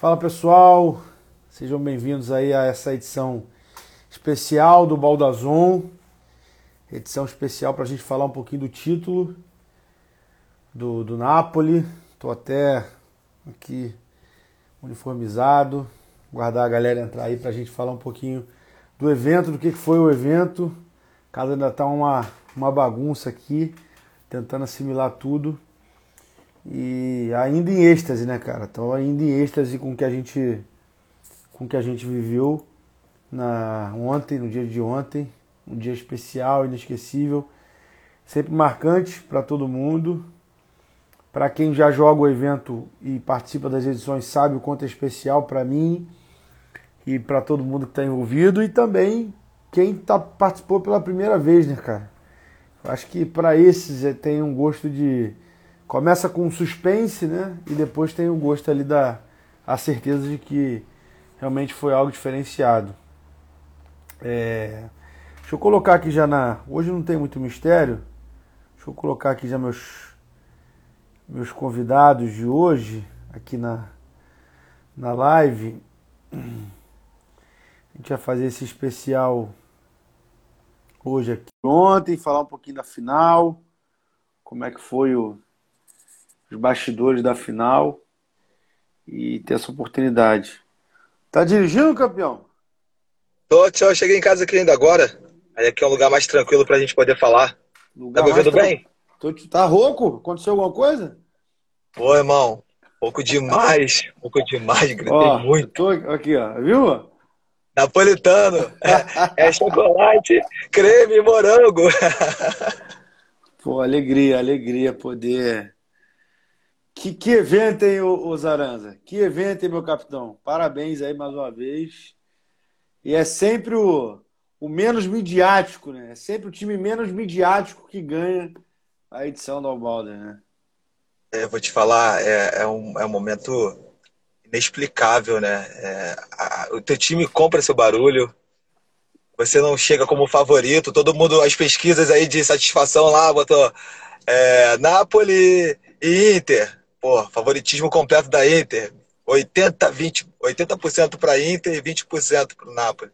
Fala pessoal, sejam bem-vindos aí a essa edição especial do Baldazon, edição especial para a gente falar um pouquinho do título do, do Napoli. Estou até aqui uniformizado, guardar a galera entrar aí para a gente falar um pouquinho do evento, do que foi o evento. Casa ainda tá uma, uma bagunça aqui, tentando assimilar tudo. E ainda em êxtase, né, cara? Tô ainda em êxtase com que a gente com que a gente viveu na ontem, no dia de ontem, um dia especial, inesquecível, sempre marcante para todo mundo. Para quem já joga o evento e participa das edições sabe o quanto é especial para mim e para todo mundo que está envolvido e também quem tá, participou pela primeira vez, né, cara? Acho que para esses é, tem um gosto de começa com suspense, né? E depois tem o gosto ali da a certeza de que realmente foi algo diferenciado. É, deixa eu colocar aqui já na. Hoje não tem muito mistério. Deixa eu colocar aqui já meus meus convidados de hoje aqui na na live. A gente vai fazer esse especial hoje aqui. Ontem, falar um pouquinho da final, como é que foi o, os bastidores da final e ter essa oportunidade. Tá dirigindo, campeão? Tô, tchau, cheguei em casa aqui ainda agora. Aí aqui é um lugar mais tranquilo pra gente poder falar. Lugar tá me ouvindo bem? Tô, tá rouco? Aconteceu alguma coisa? Pô, irmão, pouco demais, pouco demais, gritei ó, muito. Tô aqui, ó, viu? Napolitano. É, é chocolate, creme, morango. Pô, alegria, alegria poder. Que, que evento, hein, o, Zaranza? Que evento, hein, meu capitão? Parabéns aí mais uma vez. E é sempre o, o menos midiático, né? É sempre o time menos midiático que ganha a edição do Albalder, né? É, vou te falar, é, é, um, é um momento inexplicável, né? É, a, o teu time compra seu barulho, você não chega como favorito, todo mundo, as pesquisas aí de satisfação lá, botou é, Napoli e Inter. Pô, favoritismo completo da Inter. 80, 20, 80% para Inter e 20% para o Napoli.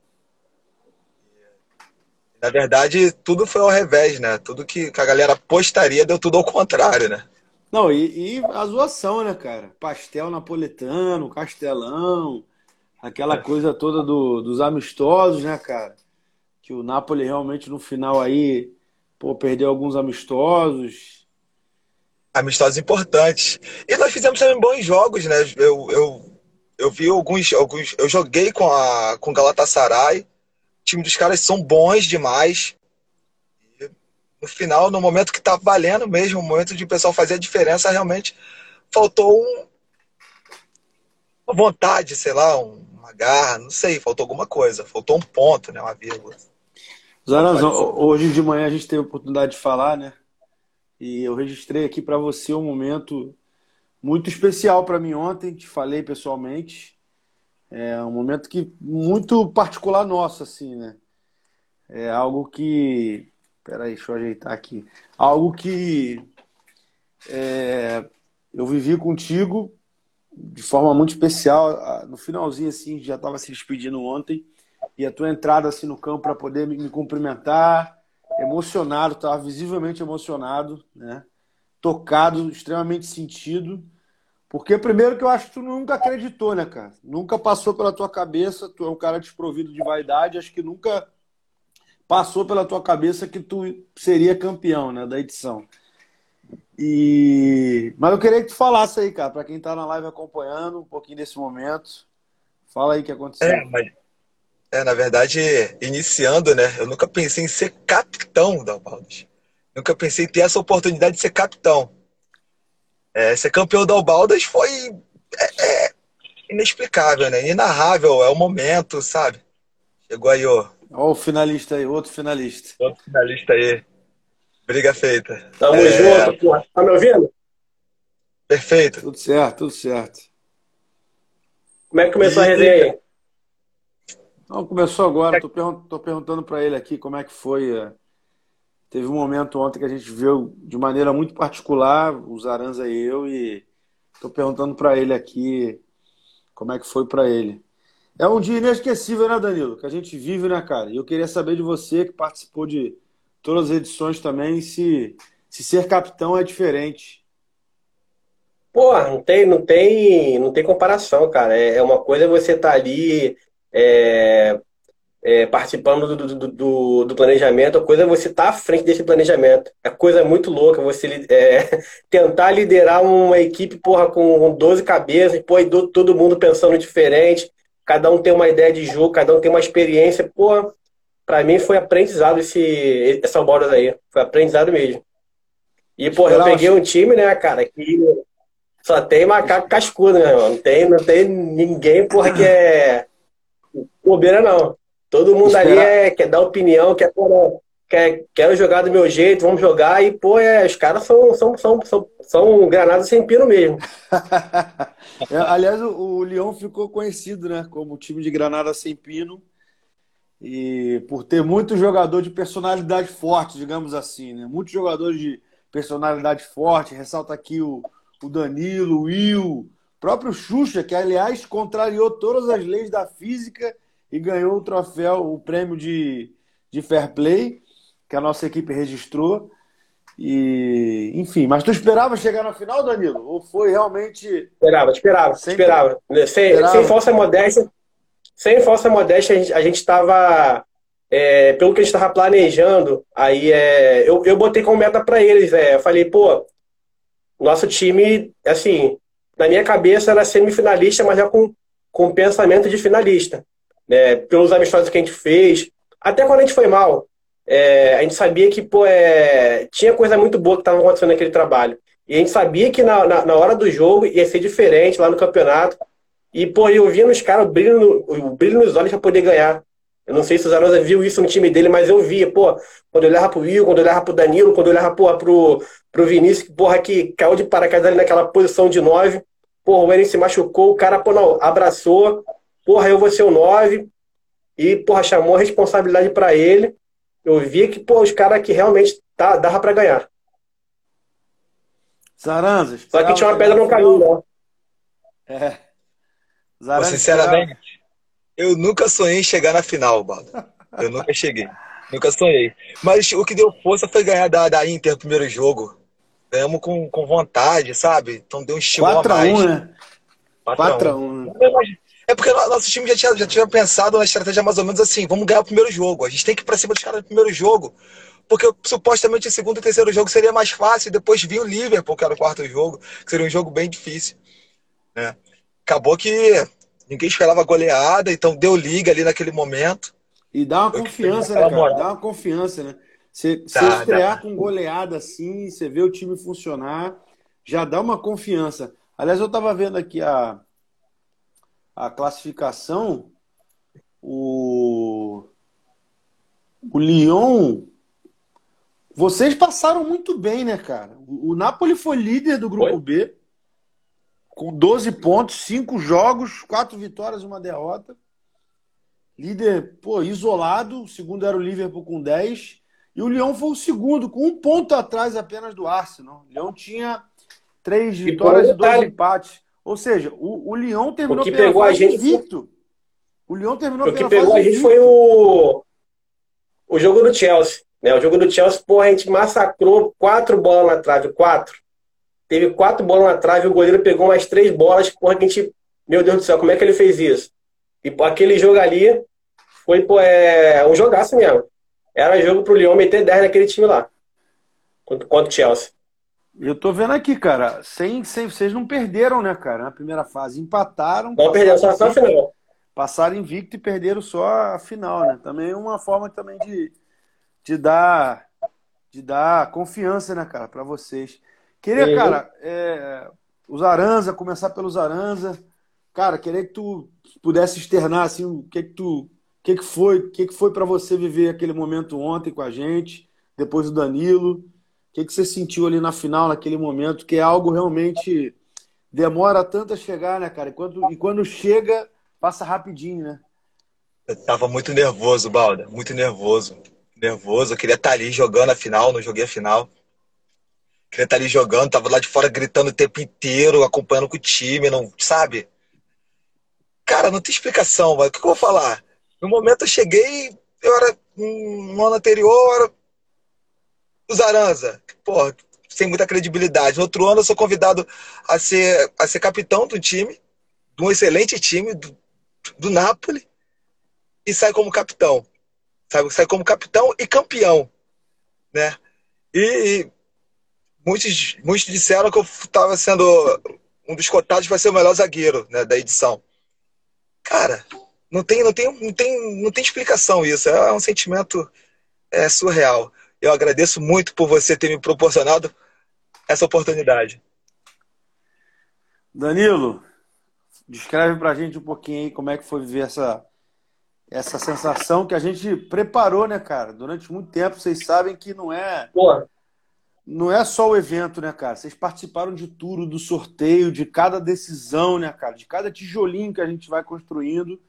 Na verdade, tudo foi ao revés, né? Tudo que, que a galera apostaria deu tudo ao contrário, né? Não, e, e, a zoação, né, cara? Pastel napoletano, castelão, aquela é. coisa toda do, dos amistosos, né, cara? Que o Napoli realmente no final aí, pô, perdeu alguns amistosos. Amistosos importantes. E nós fizemos também bons jogos, né? Eu, eu, eu vi alguns, alguns. Eu joguei com a com Galatasaray. O time dos caras são bons demais no final, no momento que tá valendo mesmo, no momento de o pessoal fazer a diferença, realmente faltou um, uma vontade, sei lá, uma garra, não sei, faltou alguma coisa, faltou um ponto, né, uma vírgula. Zaraz, hoje de manhã a gente teve a oportunidade de falar, né? E eu registrei aqui para você um momento muito especial para mim ontem, te falei pessoalmente. É um momento que muito particular nosso, assim, né? É algo que Peraí, deixa eu ajeitar aqui. Algo que é, eu vivi contigo de forma muito especial. No finalzinho, assim, já estava se despedindo ontem. E a tua entrada assim no campo para poder me cumprimentar, emocionado, estava visivelmente emocionado, né? Tocado, extremamente sentido. Porque primeiro que eu acho que tu nunca acreditou, né, cara? Nunca passou pela tua cabeça, tu é um cara desprovido de vaidade, acho que nunca passou pela tua cabeça que tu seria campeão né, da edição. E... Mas eu queria que tu falasse aí, cara, para quem está na live acompanhando um pouquinho desse momento. Fala aí o que aconteceu. É, mas... é, na verdade, iniciando, né? Eu nunca pensei em ser capitão da Albaldas. Nunca pensei em ter essa oportunidade de ser capitão. É, ser campeão da Albaldas foi é, é inexplicável, né? Inarrável, é o momento, sabe? Chegou aí, ó, Olha o finalista aí, outro finalista. Outro finalista aí. Briga feita. Tamo é... junto, porra. Tá me ouvindo? Perfeito. Tudo certo, tudo certo. Como é que começou e... a resenha aí? Não, começou agora. Pergunt... Tô perguntando para ele aqui como é que foi. É, teve um momento ontem que a gente viu de maneira muito particular, os Aranza e eu, e tô perguntando para ele aqui como é que foi para ele. É um dia inesquecível, né, Danilo? Que a gente vive, né, cara? E eu queria saber de você, que participou de todas as edições também, se, se ser capitão é diferente. Pô, não tem, não tem, não tem comparação, cara. É, é uma coisa você estar tá ali é, é, participando do, do, do, do, planejamento, a coisa é você estar tá à frente desse planejamento. É coisa muito louca você é, tentar liderar uma equipe porra, com 12 cabeças, pô, e todo mundo pensando diferente, cada um tem uma ideia de jogo, cada um tem uma experiência. Pô, pra mim foi aprendizado esse, essa bola aí. Foi aprendizado mesmo. E, pô, eu peguei um time, né, cara, que só tem macaco cascudo, né, irmão? Não tem, não tem ninguém, porra, que é bobeira, não. Todo mundo ali é, quer dar opinião, quer, quer, quero jogar do meu jeito, vamos jogar. E, pô, é, os caras são, são, são, são, são granadas sem pino mesmo. é, aliás, o, o Leão ficou conhecido, né? Como time de granada sem pino. E por ter muito jogador de personalidade forte, digamos assim, né? Muitos jogadores de personalidade forte. Ressalta aqui o, o Danilo, o Will, próprio Xuxa, que aliás contrariou todas as leis da física e ganhou o troféu, o prêmio de, de fair play, que a nossa equipe registrou. E, enfim, mas tu esperava chegar na final, Danilo? Ou foi realmente. Esperava, esperava, Sempre... esperava. Sem, esperava. sem falsa modéstia, sem falsa modéstia, a gente estava. É, pelo que a gente estava planejando, aí é, eu, eu botei como meta para eles. É, eu falei, pô, nosso time, assim, na minha cabeça era semifinalista, mas já com, com pensamento de finalista né, pelos amistosos que a gente fez, até quando a gente foi mal, é, a gente sabia que pô, é, tinha coisa muito boa que estava acontecendo naquele trabalho. E a gente sabia que na, na, na, hora do jogo ia ser diferente lá no campeonato. E, pô, eu via nos caras o brilho, no, o brilho nos olhos para poder ganhar. Eu não sei se o Zarosa viu isso no time dele, mas eu via, pô, quando eu olhava pro Will, quando eu olhava pro Danilo, quando eu olhava pô, pro, pro Vinícius, porra, que caiu de paraquedas ali naquela posição de nove. Porra, o Eren se machucou, o cara, pô, não, abraçou. Porra, eu vou ser o nove e, porra, chamou a responsabilidade para ele. Eu vi que, pô, os caras que realmente tá, dava para ganhar. Zaranzas. Só que tinha uma pedra no caminho, né? É. Zaranzas, sinceramente, eu nunca sonhei em chegar na final, Baldo. Eu nunca cheguei. Nunca sonhei. Mas o que deu força foi ganhar da, da Inter no primeiro jogo. Ganhamos com, com vontade, sabe? Então deu um estímulo 4 a mais. 4x1, né? 4x1. É porque nosso time já tinha, já tinha pensado na estratégia mais ou menos assim: vamos ganhar o primeiro jogo. A gente tem que ir pra cima dos caras no primeiro jogo. Porque supostamente o segundo e terceiro jogo seria mais fácil. Depois vinha o Liverpool, que era o quarto jogo, que seria um jogo bem difícil. Né? Acabou que ninguém esperava goleada, então deu liga ali naquele momento. E dá uma confiança, né, cara? Dá uma confiança, né? Você, dá, estrear dá. com goleada assim, você vê o time funcionar, já dá uma confiança. Aliás, eu tava vendo aqui a, a classificação, o, o Lyon. Vocês passaram muito bem, né, cara? O, o Napoli foi líder do grupo foi? B, com 12 pontos, 5 jogos, 4 vitórias e uma derrota. Líder, pô, isolado. O segundo era o Liverpool com 10. E o Lyon foi o segundo, com um ponto atrás apenas do Arsenal. O Lyon tinha três vitórias e, e dois empates. Ou seja, o, o Lyon terminou o que pegou a gente invicto. O Lyon terminou O que pegou a gente foi o, o jogo do Chelsea. Né? O jogo do Chelsea, porra, a gente massacrou quatro bolas na trave, quatro. Teve quatro bolas na trave, o goleiro pegou umas três bolas, porra, que a gente. Meu Deus do céu, como é que ele fez isso? E pô, aquele jogo ali foi pô, é, um jogaço mesmo. Era jogo pro Lyon meter 10 naquele time lá. Contra o Chelsea. Eu tô vendo aqui, cara. Sem, sem, vocês não perderam, né, cara? Na primeira fase. Empataram. Não perderam só a final. Passaram invicto e perderam só a final, né? Também é uma forma também de, de dar de dar confiança, né, cara, para vocês. Queria, uhum. cara, é, os Aranza, começar pelos Aranza. Cara, queria que tu pudesse externar assim, o que que tu, o que que foi, o que que foi para você viver aquele momento ontem com a gente, depois do Danilo que, que você sentiu ali na final, naquele momento, que é algo realmente demora tanto a chegar, né, cara? E quando, e quando chega, passa rapidinho, né? Eu tava muito nervoso, Balda, muito nervoso. Nervoso, eu queria estar ali jogando a final, não joguei a final. Queria estar ali jogando, tava lá de fora gritando o tempo inteiro, acompanhando com o time, não, sabe? cara, não tem explicação, mano. O que, que eu vou falar? No momento eu cheguei, eu era no ano anterior, era o Zaranza, porra, sem muita credibilidade. No outro ano eu sou convidado a ser, a ser capitão do time, de um excelente time, do, do Napoli, e sai como capitão. Sai, sai como capitão e campeão, né? E, muitos, muitos disseram que eu estava sendo um dos cotados para ser o melhor zagueiro né, da edição. Cara, não tem, não tem, não tem, não tem explicação isso. É um sentimento é, surreal. Eu agradeço muito por você ter me proporcionado essa oportunidade. Danilo, descreve pra gente um pouquinho aí como é que foi viver essa, essa sensação que a gente preparou, né, cara? Durante muito tempo, vocês sabem que não é. Pô. Não é só o evento, né, cara? Vocês participaram de tudo, do sorteio, de cada decisão, né, cara? De cada tijolinho que a gente vai construindo.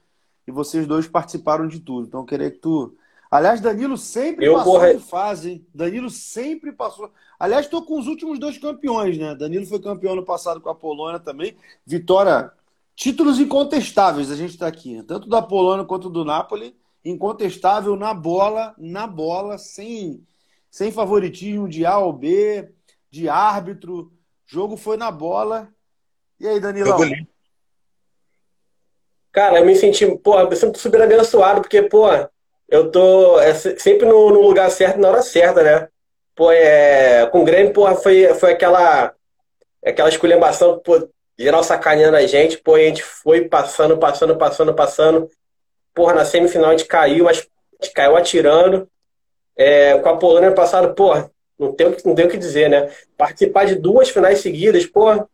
E vocês dois participaram de tudo. Então, eu queria que tu Aliás, Danilo sempre eu passou corre... de fase, hein? Danilo sempre passou. Aliás, estou com os últimos dois campeões, né? Danilo foi campeão no passado com a Polônia também. Vitória, títulos incontestáveis, a gente está aqui. Tanto da Polônia quanto do Napoli. Incontestável na bola, na bola, sem, sem favoritismo de A ou B, de árbitro. Jogo foi na bola. E aí, Danilo? Cara, eu me senti, pô, eu sempre super abençoado, porque, pô, eu tô é, sempre no, no, lugar certo na hora certa, né? Pô, é, com o Grêmio, porra, foi, foi aquela, aquela esculhambação, pô, geral sacaneando a gente, pô, a gente foi passando, passando, passando, passando. Porra, na semifinal a gente caiu, mas a gente caiu atirando. É, com a Polônia passado, porra, não tem, não tem o que dizer, né? Participar de duas finais seguidas, porra,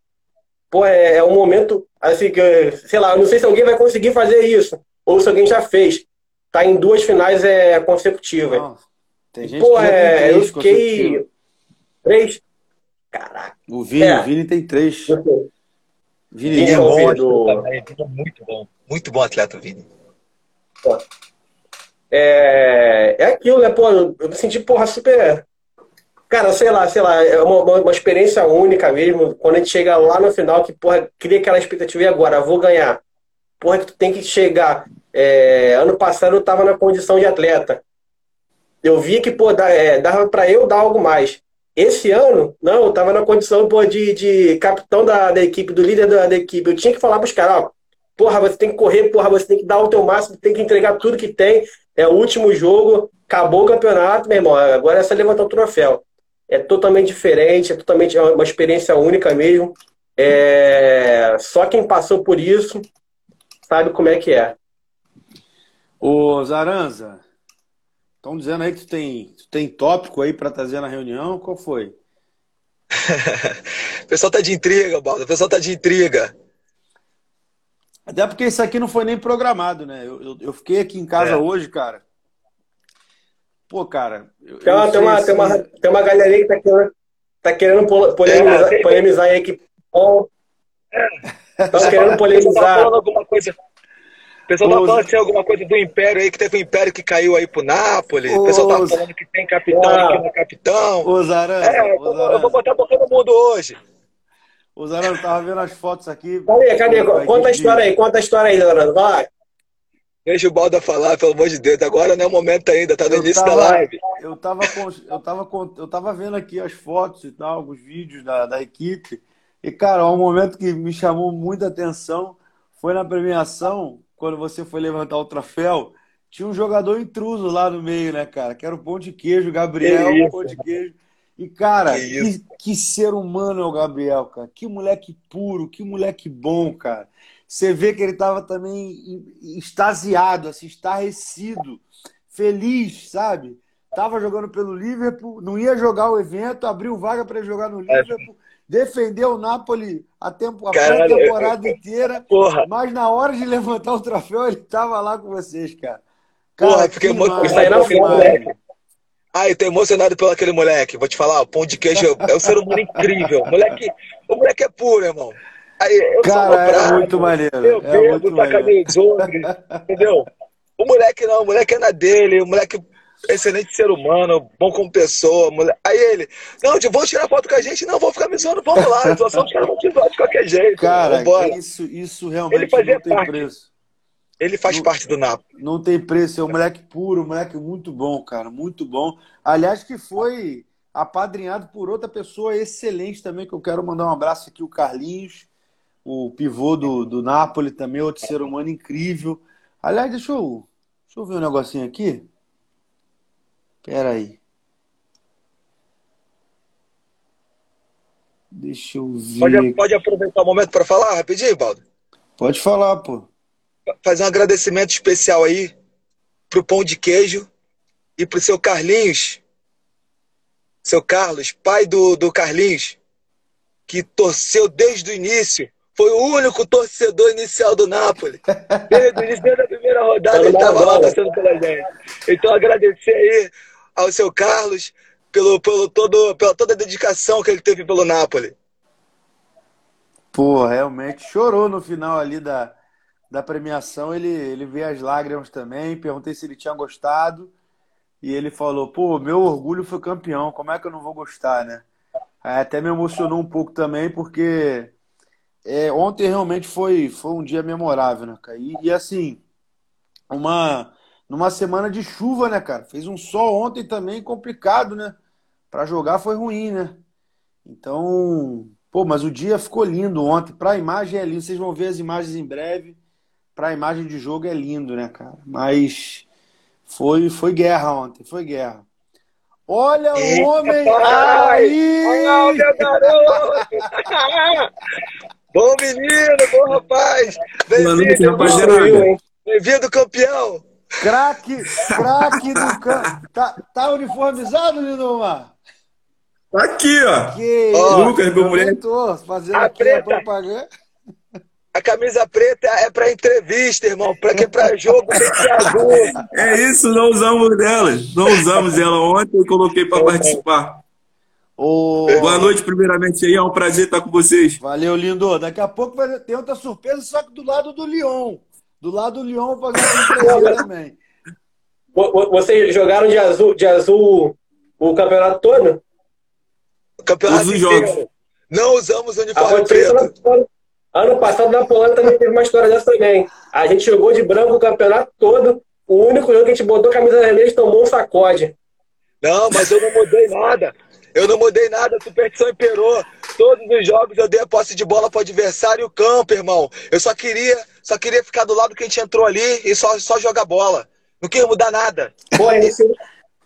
pô, é, é um momento, assim, que, sei lá, eu não sei se alguém vai conseguir fazer isso, ou se alguém já fez tá em duas finais é, consecutivas. Não, tem gente Pô, que é, eu fiquei. Três? Caraca. O Vini, é. o Vini tem três. Vini, Vini é bom, do... muito bom. Muito bom atleta, Vini. É, é aquilo, né? Pô, eu me senti, porra, super. Cara, sei lá, sei lá, é uma, uma experiência única mesmo. Quando a gente chega lá no final, que, porra, cria aquela expectativa e agora, vou ganhar. Porra, que tu tem que chegar é, ano passado eu estava na condição de atleta. Eu via que pô, é, dava para eu dar algo mais. Esse ano, não, eu estava na condição pô, de, de capitão da, da equipe, do líder da, da equipe. Eu tinha que falar para os caras, porra, você tem que correr, porra, você tem que dar o teu máximo, tem que entregar tudo que tem. É o último jogo, acabou o campeonato, meu irmão. Agora é só levantar o troféu. É totalmente diferente, é totalmente é uma experiência única mesmo. É... Só quem passou por isso sabe como é que é. Ô, Zaranza, estão dizendo aí que tu tem, tu tem tópico aí para trazer na reunião? Qual foi? o pessoal tá de intriga, Baldo. O pessoal tá de intriga. Até porque isso aqui não foi nem programado, né? Eu, eu, eu fiquei aqui em casa é. hoje, cara. Pô, cara. Eu, tem, uma, tem, uma, tem, uma, tem uma galerinha que tá querendo, tá querendo polemizar, é, polemizar aí aqui. É. Tá querendo polemizar. alguma coisa o pessoal tá falando assim, alguma coisa do Império aí, que teve um Império que caiu aí pro Nápoles. O pessoal tá falando que tem capitão ah. aqui no capitão. O Zaran, é, eu vou botar pra todo mundo hoje. O Zaran, tava vendo as fotos aqui. Cadê, cadê? Conta a história aí, conta a história aí, Zaran, vai. Deixa o Balda falar, pelo amor de Deus. Agora não é o momento ainda, tá no eu início tava, da live. Eu tava, eu, tava, eu tava vendo aqui as fotos e tal, os vídeos da, da equipe. E, cara, um momento que me chamou muita atenção foi na premiação quando você foi levantar o troféu, tinha um jogador intruso lá no meio, né, cara? Que era o pão de queijo, Gabriel, o pão de queijo. E, cara, que, que, que, ser humano é o Gabriel, cara. Que moleque puro, que moleque bom, cara. Você vê que ele tava também extasiado, assim, estarrecido, feliz, sabe? Tava jogando pelo Liverpool, não ia jogar o evento, abriu vaga para ele jogar no é. Liverpool defendeu o Napoli a, tempo, a temporada inteira, porra. mas na hora de levantar o troféu ele tava lá com vocês, cara. cara porra, fiquei emocionado pelo moleque. Ai, tô emocionado pelo aquele moleque. Vou te falar, o pão de queijo é um ser humano incrível. O moleque, o moleque é puro, irmão. Aí, eu cara, é muito maneiro. Eu é bebo, tá entendeu? O moleque não, o moleque é na dele, o moleque excelente ser humano, bom como pessoa. Mulher. Aí ele, não, vão tirar foto com a gente? Não, vou ficar me zoando, vamos lá. A situação os caras vão te zoar de qualquer jeito. Cara, isso, isso realmente ele fazia não tem parte. preço. Ele faz não, parte do Napoli. Não tem preço, é um moleque puro, um moleque muito bom, cara, muito bom. Aliás, que foi apadrinhado por outra pessoa excelente também, que eu quero mandar um abraço aqui, o Carlinhos, o pivô do, do Napoli também, outro ser humano incrível. Aliás, deixa eu, deixa eu ver um negocinho aqui. Pera aí. Deixa eu ver. Pode, pode aproveitar o momento para falar rapidinho, Baldo? Pode falar, pô. Fazer um agradecimento especial aí pro Pão de Queijo e pro seu Carlinhos, seu Carlos, pai do, do Carlinhos, que torceu desde o início. Foi o único torcedor inicial do Napoli. Desde o início da primeira rodada, ele estava lá torcendo pela gente. Então, agradecer aí ao seu Carlos pelo, pelo todo, pela toda a dedicação que ele teve pelo Napoli. Pô, realmente chorou no final ali da, da premiação. Ele, ele veio as lágrimas também. Perguntei se ele tinha gostado. E ele falou: pô, meu orgulho foi campeão, como é que eu não vou gostar, né? Aí até me emocionou um pouco também, porque é, ontem realmente foi, foi um dia memorável, né? E, e, assim, uma, numa semana de chuva, né, cara? Fez um sol ontem também complicado, né? Para jogar foi ruim, né? Então, pô, mas o dia ficou lindo ontem. Para a imagem é lindo, vocês vão ver as imagens em breve. Para a imagem de jogo é lindo, né, cara? Mas foi, foi guerra ontem, foi guerra. Olha o Eita, homem pai. aí! Olha, garoto! bom menino, bom rapaz! Bem-vindo, Bem-vindo, campeão! Craque, craque do campo. Tá, tá uniformizado, Lindomar? Tá aqui, ó. Que Lucas, meu mulher. Fazendo a aqui preta. a propaganda. A camisa preta é para entrevista, irmão. Para que para jogo tem que ser azul. É isso, não usamos delas. Não usamos ela ontem e coloquei para participar. Ô... Boa noite, primeiramente aí. É um prazer estar com vocês. Valeu, lindo. Daqui a pouco vai ter outra surpresa, só que do lado do Lyon. Do lado do Lyon, vou fazer também. Vocês jogaram de azul, de azul o campeonato todo? O campeonato Todos os jogos. Não usamos uniforme preto. Ano passado na Polônia também teve uma história dessa também. A gente jogou de branco o campeonato todo. O único jogo que a gente botou a camisa vermelha e tomou um sacode. Não, mas eu não mudei nada. Eu não mudei nada, a superstição imperou. Todos os jogos eu dei a posse de bola para o adversário e o campo, irmão. Eu só queria, só queria ficar do lado que a gente entrou ali e só, só jogar bola. Não queria mudar nada. Pô, esse,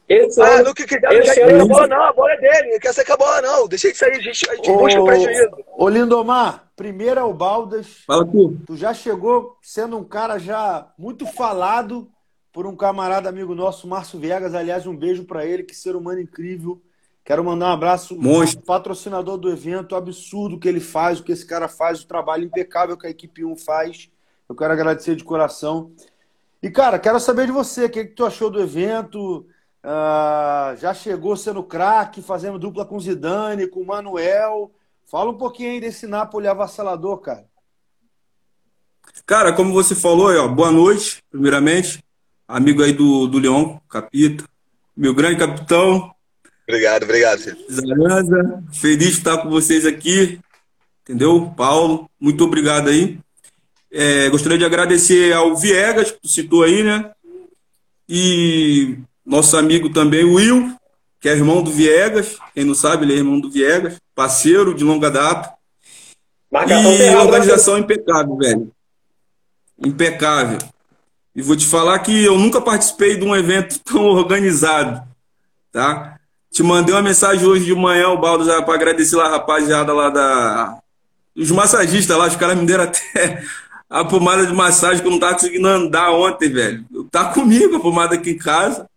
esse ah, no que quiser, não quer a bola, não. A bola é dele. Não quer ser com a bola, não. Deixa isso aí, a gente, a gente ô, busca o prejuízo. Ô, Lindomar, primeiro ao Baldas. Fala tu. Tu já chegou sendo um cara já muito falado por um camarada amigo nosso, Márcio Viegas. Aliás, um beijo para ele, que ser humano incrível. Quero mandar um abraço Monstro. patrocinador do evento, absurdo que ele faz, o que esse cara faz, o trabalho impecável que a equipe 1 faz. Eu quero agradecer de coração. E, cara, quero saber de você, o que, que tu achou do evento? Uh, já chegou sendo craque, fazendo dupla com Zidane, com o Manuel. Fala um pouquinho aí desse Napoli avassalador, cara. Cara, como você falou, ó, boa noite, primeiramente. Amigo aí do, do Leão, Capita. Meu grande capitão. Obrigado, obrigado. Zaranza, feliz de estar com vocês aqui. Entendeu? Paulo, muito obrigado aí. É, gostaria de agradecer ao Viegas, que tu citou aí, né? E nosso amigo também, Will, que é irmão do Viegas. Quem não sabe, ele é irmão do Viegas, parceiro de longa data. Marcação e né? organização impecável, velho. Impecável. E vou te falar que eu nunca participei de um evento tão organizado, tá? Te mandei uma mensagem hoje de manhã, o Baldo, para agradecer lá a rapaziada lá da. Os massagistas lá, os caras me deram até a pomada de massagem que eu não tava conseguindo andar ontem, velho. Tá comigo a pomada aqui em casa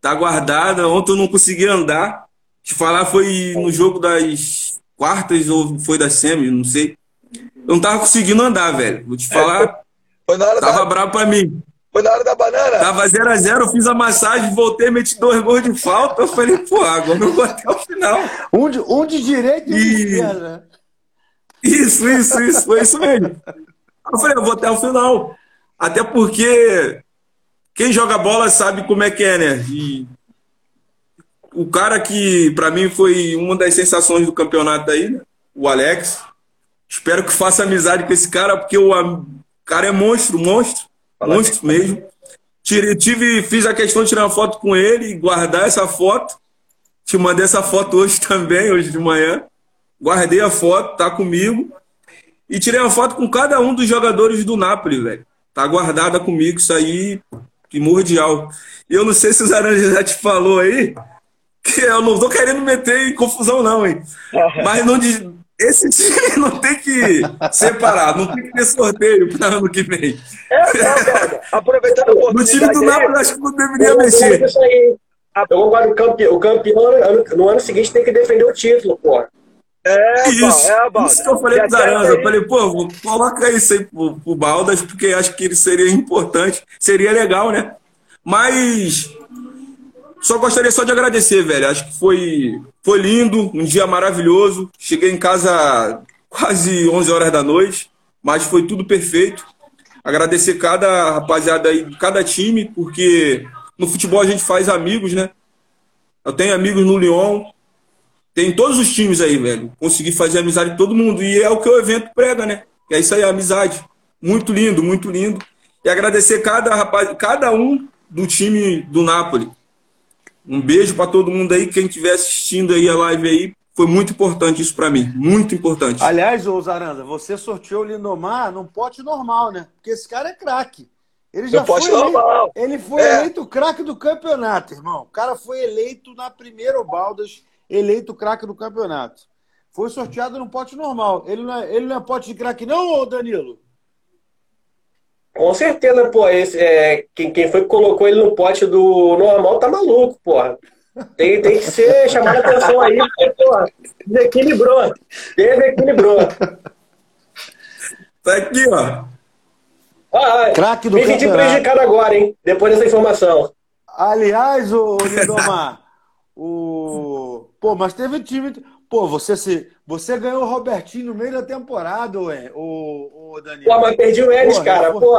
tá guardada. Ontem eu não consegui andar. Te falar foi no jogo das quartas ou foi das semi, não sei. Eu não tava conseguindo andar, velho. Vou te falar. Foi na hora tava da... bravo pra mim. Foi na hora da banana? Tava 0x0, eu fiz a massagem, voltei, meti dois gols de falta. Eu falei, pô, agora eu vou até o final. Um de, um de direito e um de esquerda. Isso, isso, isso, foi isso mesmo. Eu falei, eu vou até o final. Até porque quem joga bola sabe como é que é, né? E o cara que, para mim, foi uma das sensações do campeonato aí, né? o Alex. Espero que faça amizade com esse cara, porque o cara é monstro, monstro. Monstro mesmo. Tive, tive, fiz a questão de tirar uma foto com ele e guardar essa foto. Te mandei essa foto hoje também, hoje de manhã. Guardei a foto, tá comigo. E tirei uma foto com cada um dos jogadores do Napoli, velho. Tá guardada comigo, isso aí, primordial. E eu não sei se o Zaranja já te falou aí, que eu não tô querendo meter em confusão, não, hein? Mas não, esse time não tem que separar, não tem que ter sorteio para ano que vem. É, não, aproveitando a oportunidade. No time do Napoli, acho que não deveria mexer. Isso aí. Eu concordo, o campeão, o campeão no ano seguinte tem que defender o título, pô. É, isso, é, isso que eu falei pro Zaranza. Eu falei, pô, coloca isso aí pro, pro Baldas, porque acho que ele seria importante, seria legal, né? Mas só gostaria só de agradecer, velho. Acho que foi, foi lindo, um dia maravilhoso. Cheguei em casa quase 11 horas da noite, mas foi tudo perfeito. Agradecer cada rapaziada aí, cada time, porque no futebol a gente faz amigos, né? Eu tenho amigos no Lyon, tem todos os times aí, velho. Consegui fazer amizade com todo mundo. E é o que o evento prega, né? É isso aí, amizade. Muito lindo, muito lindo. E agradecer cada rapaz, cada um do time do Napoli. Um beijo para todo mundo aí, quem estiver assistindo aí a live aí. Foi muito importante isso para mim, muito importante. Aliás, ô Zaranda, você sorteou o Lindomar num pote normal, né? Porque esse cara é craque. Ele já foi eleito, ele foi é. eleito craque do campeonato, irmão. O cara foi eleito na primeira Baldas, eleito craque do campeonato. Foi sorteado num pote normal. Ele não é, ele não é pote de craque, não, Danilo? Com certeza, pô. Esse, é, quem, quem foi que colocou ele no pote do normal tá maluco, porra. Tem, tem que ser chamar a atenção aí, porque, porra, desequilibrou. Desequilibrou. Tá aqui, ó. Ah, Craque do me senti prejudicado agora, hein? Depois dessa informação. Aliás, o Lindomar, o... Pô, mas teve time. Pô, você se. Você ganhou o Robertinho no meio da temporada, ué, o, o Danilo. Pô, mas perdi o Enes, cara, pô.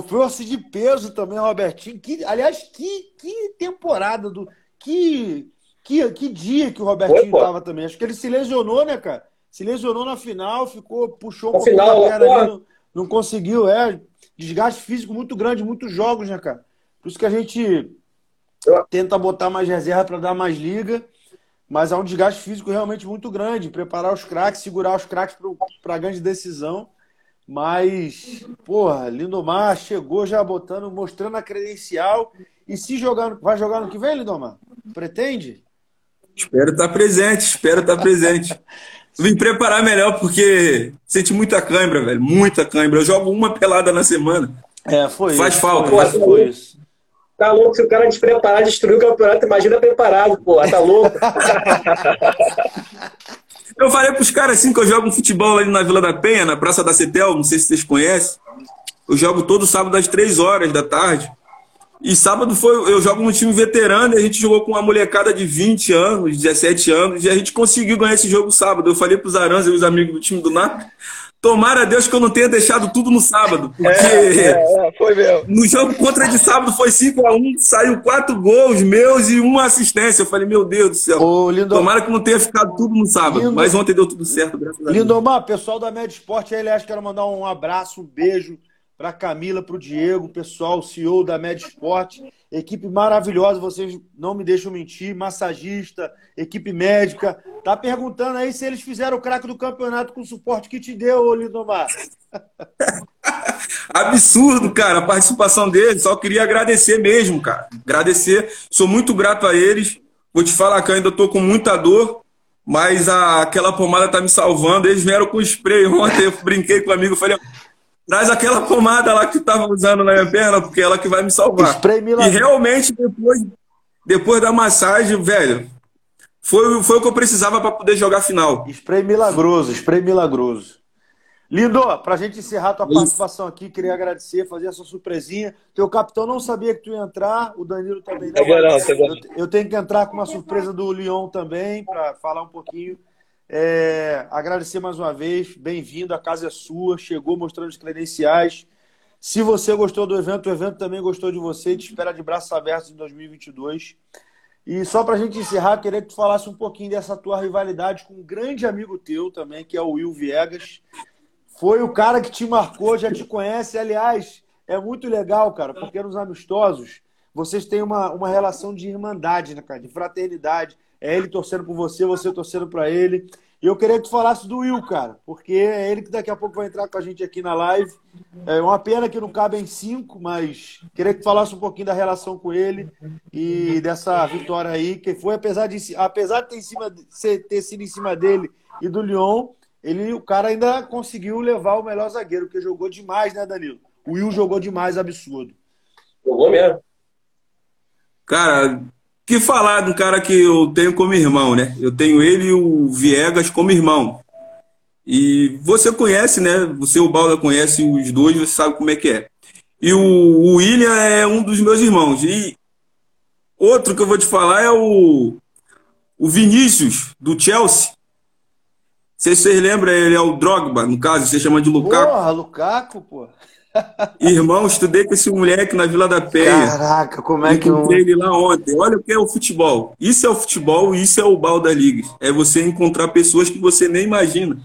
Reforço de peso também, Robertinho. Que, aliás, que, que temporada do. Que, que, que dia que o Robertinho Foi, tava também. Acho que ele se lesionou, né, cara? Se lesionou na final, ficou, puxou um pouco final, da perna ali, não, não conseguiu, é. Desgaste físico muito grande, muitos jogos, né, cara? Por isso que a gente tenta botar mais reserva para dar mais liga mas há um desgaste físico realmente muito grande. Preparar os craques, segurar os craques para a grande decisão. Mas, porra, Lindomar chegou já botando, mostrando a credencial. E se jogar, vai jogar no que vem, Lindomar? Pretende? Espero estar presente, espero estar presente. Vim preparar melhor porque senti muita cãibra, velho. Muita cãibra. Eu jogo uma pelada na semana. É, foi Faz isso, falta. Foi, foi, foi isso. Tá louco, se o cara despreparar, destruir o campeonato, imagina preparado, pô. Tá louco. eu falei pros caras assim que eu jogo um futebol ali na Vila da Penha, na Praça da Cetel, não sei se vocês conhecem. Eu jogo todo sábado às três horas da tarde. E sábado foi, eu jogo no time veterano e a gente jogou com uma molecada de 20 anos, 17 anos, e a gente conseguiu ganhar esse jogo sábado. Eu falei pros Aranza e os amigos do time do NAP, Tomara a Deus que eu não tenha deixado tudo no sábado. Porque é, é, é, foi mesmo. no jogo contra de sábado foi 5x1, saiu quatro gols meus e uma assistência. Eu falei, meu Deus do céu. Ô. Tomara que não tenha ficado tudo no sábado. Mas ontem deu tudo certo, graças a Deus. Lindomar, pessoal da Médio Esporte, aliás, quero mandar um abraço, um beijo para Camila, para o Diego, pessoal, CEO da Med Sport, equipe maravilhosa, vocês não me deixam mentir, massagista, equipe médica. Tá perguntando aí se eles fizeram o craque do campeonato com o suporte que te deu, Lindomar. Absurdo, cara, a participação deles. Só queria agradecer mesmo, cara. Agradecer. Sou muito grato a eles. Vou te falar que eu ainda tô com muita dor, mas a, aquela pomada tá me salvando. Eles vieram com spray ontem, eu brinquei com um amigo, falei, Traz aquela pomada lá que tu tava usando na minha perna, porque é ela que vai me salvar. E realmente, depois, depois da massagem, velho, foi, foi o que eu precisava para poder jogar final. Spray milagroso, spray milagroso. Lindo, para a gente encerrar a tua Isso. participação aqui, queria agradecer, fazer essa surpresinha. Teu capitão não sabia que tu ia entrar, o Danilo também não. Não, eu, eu tenho que entrar com uma surpresa do Lyon também, para falar um pouquinho é, agradecer mais uma vez, bem-vindo, a casa é sua, chegou mostrando os credenciais. Se você gostou do evento, o evento também gostou de você, te espera de braços abertos em 2022. E só para a gente encerrar, queria que tu falasse um pouquinho dessa tua rivalidade com um grande amigo teu também, que é o Will Viegas. Foi o cara que te marcou, já te conhece. Aliás, é muito legal, cara, porque nos amistosos vocês têm uma, uma relação de irmandade, né, cara? De fraternidade. É ele torcendo por você, você torcendo para ele. E eu queria que tu falasse do Will, cara, porque é ele que daqui a pouco vai entrar com a gente aqui na live. É uma pena que não cabe em cinco, mas queria que tu falasse um pouquinho da relação com ele e dessa vitória aí, que foi, apesar de, apesar de ter, em cima, ter sido em cima dele e do Lyon, ele, o cara ainda conseguiu levar o melhor zagueiro, porque jogou demais, né, Danilo? O Will jogou demais, absurdo. Jogou mesmo. Cara, que falar de um cara que eu tenho como irmão, né? Eu tenho ele e o Viegas como irmão. E você conhece, né? Você, o Balda, conhece os dois, você sabe como é que é. E o, William é um dos meus irmãos. E outro que eu vou te falar é o, o Vinícius, do Chelsea. Não sei se vocês lembram, ele é o Drogba, no caso, você chama de Lukaku. Porra, Lukaku, pô. Irmão, estudei com esse moleque na Vila da Penha. Caraca, como é que eu. Encontrei ele lá ontem. Olha o que é o futebol. Isso é o futebol, isso é o bal da liga. É você encontrar pessoas que você nem imagina.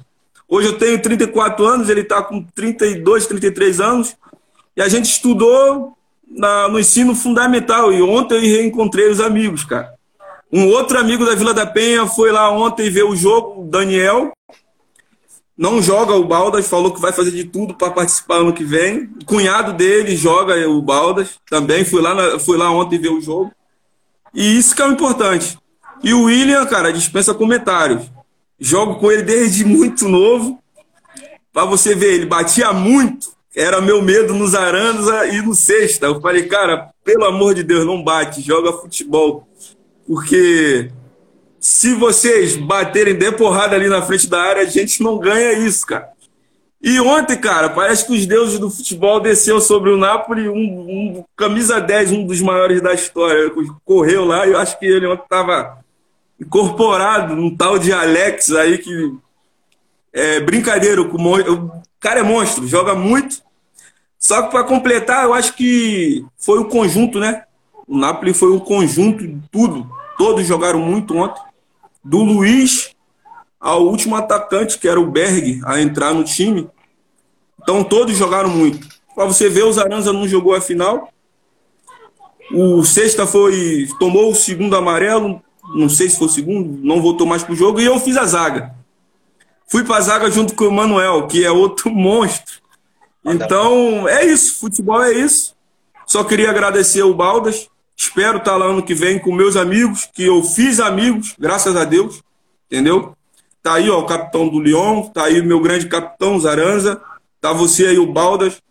Hoje eu tenho 34 anos, ele está com 32, 33 anos. E a gente estudou na, no ensino fundamental. E ontem eu reencontrei os amigos, cara. Um outro amigo da Vila da Penha foi lá ontem ver o jogo, o Daniel não joga o Baldas, falou que vai fazer de tudo para participar ano que vem. O cunhado dele joga o Baldas, também fui lá, fui lá ontem ver o jogo. E isso que é o importante. E o William, cara, dispensa comentários. Jogo com ele desde muito novo. Para você ver, ele batia muito. Era meu medo nos Arandas e no sexta. Eu falei, cara, pelo amor de Deus, não bate, joga futebol. Porque se vocês baterem de porrada ali na frente da área, a gente não ganha isso, cara. E ontem, cara, parece que os deuses do futebol desceu sobre o Napoli, um, um camisa 10, um dos maiores da história, correu lá e eu acho que ele ontem estava incorporado num tal de Alex aí que é brincadeira, o cara é monstro, joga muito. Só que para completar, eu acho que foi o conjunto, né? O Napoli foi o conjunto de tudo. Todos jogaram muito ontem do Luiz ao último atacante, que era o Berg, a entrar no time. Então todos jogaram muito. Para você ver, o Zaranza não jogou a final. O Sexta foi tomou o segundo amarelo, não sei se foi o segundo, não voltou mais pro jogo e eu fiz a zaga. Fui para a zaga junto com o Manuel, que é outro monstro. Então, é isso, futebol é isso. Só queria agradecer o Baldas, Espero estar lá ano que vem com meus amigos, que eu fiz amigos, graças a Deus, entendeu? Tá aí, ó, o capitão do Lyon, tá aí o meu grande capitão, Zaranza, tá você aí, o Baldas,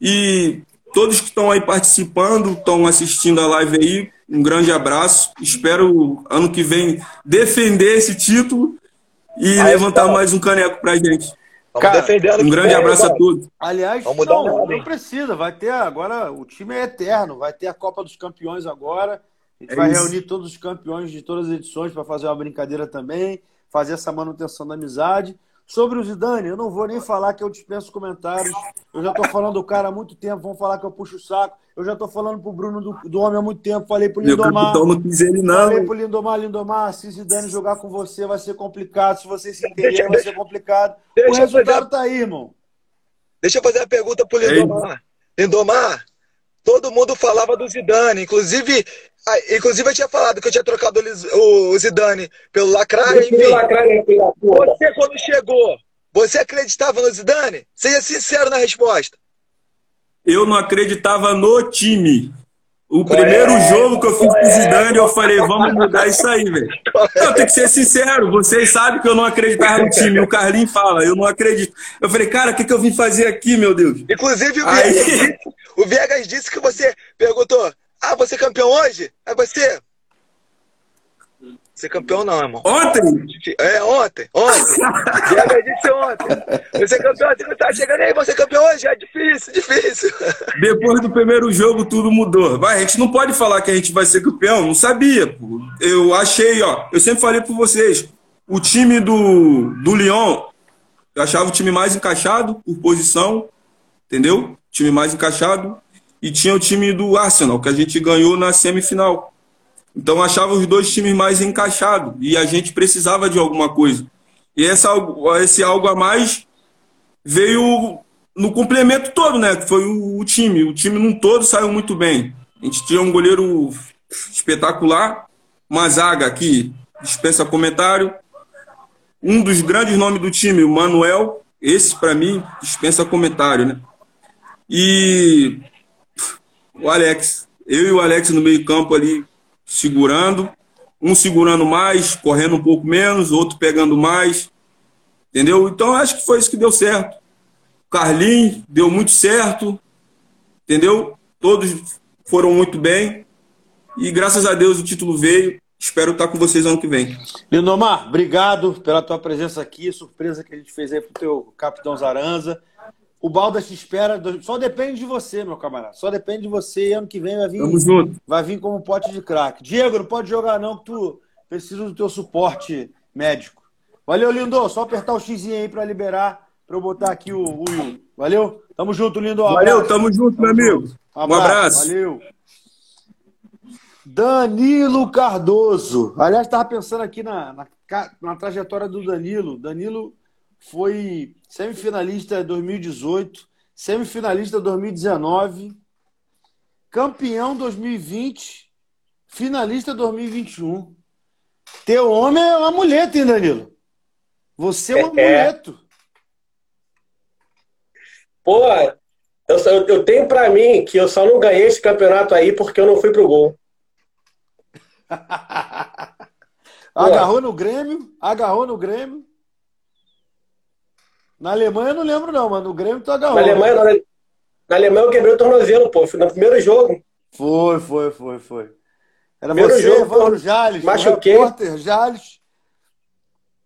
e todos que estão aí participando, estão assistindo a live aí, um grande abraço. Espero ano que vem defender esse título e aí, levantar então. mais um caneco pra gente. Vamos Cara, defendendo um grande abraço a todos. Aliás, Vamos não, não, não precisa. Vai ter agora. O time é eterno. Vai ter a Copa dos Campeões agora. A gente é vai isso. reunir todos os campeões de todas as edições para fazer uma brincadeira também, fazer essa manutenção da amizade. Sobre o Zidane, eu não vou nem falar que eu dispenso comentários. Eu já estou falando do cara há muito tempo, vão falar que eu puxo o saco. Eu já estou falando pro Bruno do, do homem há muito tempo, falei pro Lindomar. Meu não quis ele, não. Falei pro Lindomar, Lindomar, se Zidane jogar com você vai ser complicado, se você se entender vai ser complicado. o resultado tá aí, irmão. Deixa eu fazer a pergunta pro Lindomar. É Lindomar, todo mundo falava do Zidane, inclusive ah, inclusive eu tinha falado que eu tinha trocado o Zidane pelo Lacraia, enfim. Você quando chegou, você acreditava no Zidane? Seja sincero na resposta. Eu não acreditava no time. O primeiro é, jogo que eu fiz com o Zidane, eu falei, vamos mudar isso aí, velho. Eu tenho que ser sincero, vocês sabem que eu não acreditava no time. O Carlinhos fala, eu não acredito. Eu falei, cara, o que, que eu vim fazer aqui, meu Deus? Inclusive, o Viegas, disse, o Viegas disse que você perguntou, ah, você é campeão hoje? É você? É campeão não, irmão. Ontem? É, ontem. Ontem. Diego disse ontem. Você é campeão, você não tá chegando aí, você é campeão hoje? É difícil, difícil. Depois do primeiro jogo, tudo mudou. Vai, a gente não pode falar que a gente vai ser campeão. Não sabia, pô. Eu achei, ó. Eu sempre falei pra vocês. O time do, do Lyon, eu achava o time mais encaixado por posição. Entendeu? O time mais encaixado e tinha o time do Arsenal, que a gente ganhou na semifinal. Então achava os dois times mais encaixados e a gente precisava de alguma coisa. E essa, esse algo a mais veio no complemento todo, né? Que foi o, o, time. O time num todo saiu muito bem. A gente tinha um goleiro espetacular, uma zaga que dispensa comentário. Um dos grandes nomes do time, o Manuel, esse para mim dispensa comentário, né? E o Alex, eu e o Alex no meio-campo ali segurando, um segurando mais, correndo um pouco menos, outro pegando mais. Entendeu? Então acho que foi isso que deu certo. Carlinhos deu muito certo, entendeu? Todos foram muito bem e graças a Deus o título veio. Espero estar com vocês ano que vem. Lindomar, obrigado pela tua presença aqui. Surpresa que a gente fez aí pro teu capitão Zaranza. O Balda te espera. Só depende de você, meu camarada. Só depende de você. E ano que vem vai vir, Tamo junto. vai vir como pote de craque. Diego, não pode jogar não, que tu precisa do teu suporte médico. Valeu, Lindo. Só apertar o X aí para liberar para eu botar aqui o, o Will. Valeu? Tamo junto, lindo. Um Valeu, tamo junto, tamo meu amigo. Um abraço. Um abraço. Valeu. Danilo Cardoso. Aliás, estava pensando aqui na, na, na, trajetória do Danilo. Danilo foi semifinalista 2018, semifinalista 2019, campeão 2020, finalista 2021. Teu homem é uma muleta, hein, Danilo? Você é um é. amuleto. Pô, eu, eu tenho para mim que eu só não ganhei esse campeonato aí porque eu não fui pro gol. agarrou no Grêmio, agarrou no Grêmio. Na Alemanha eu não lembro não, mas no Grêmio tu agarrou. Na Alemanha, na, na Alemanha eu quebrei o tornozelo, pô. Foi no primeiro jogo. Foi, foi, foi, foi. Era primeiro você, jogo, Evandro Jales, machuquei. repórter Jales.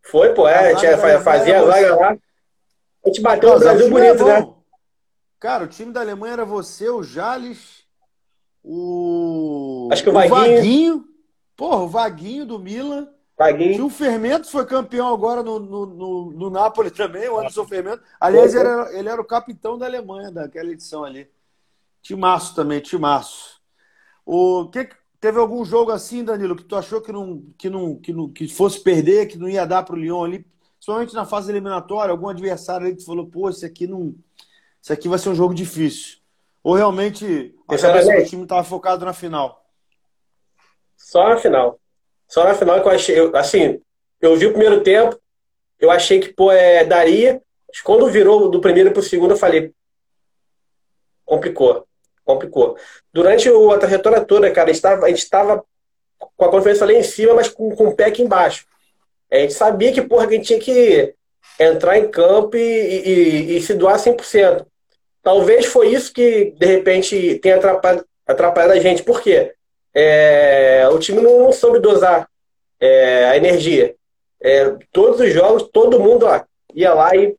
Foi, pô, é, a gente fazia a zaga lá. A gente bateu no Brasil bonito, né? Cara, o time da Alemanha era você, o Jales, o. Acho que o, o Vaguinho. Vaguinho. Porra, o Vaguinho do Milan. Tinha o Fermento, foi campeão agora no, no, no, no Napoli também, o Anderson Fermento. Aliás, ele era, ele era o capitão da Alemanha daquela edição ali. Timaço também, timaço. O que teve algum jogo assim, Danilo, que tu achou que não que não que, não, que fosse perder, que não ia dar para o Lyon ali, somente na fase eliminatória, algum adversário ali que tu falou, pô, esse aqui não isso aqui vai ser um jogo difícil. Ou realmente a cabeça do time estava focado na final? Só na final. Só na final que eu achei. Eu, assim, eu vi o primeiro tempo, eu achei que pô, é, daria. Mas quando virou do primeiro para o segundo, eu falei. Complicou. Complicou. Durante a trajetória toda, cara, a gente estava com a conferência ali em cima, mas com, com o pé aqui embaixo. A gente sabia que, porra, a gente tinha que entrar em campo e, e, e se doar 100%. Talvez foi isso que, de repente, tenha atrapalhado, atrapalhado a gente. Por quê? É, o time não soube dosar é, a energia. É, todos os jogos, todo mundo ó, ia lá e,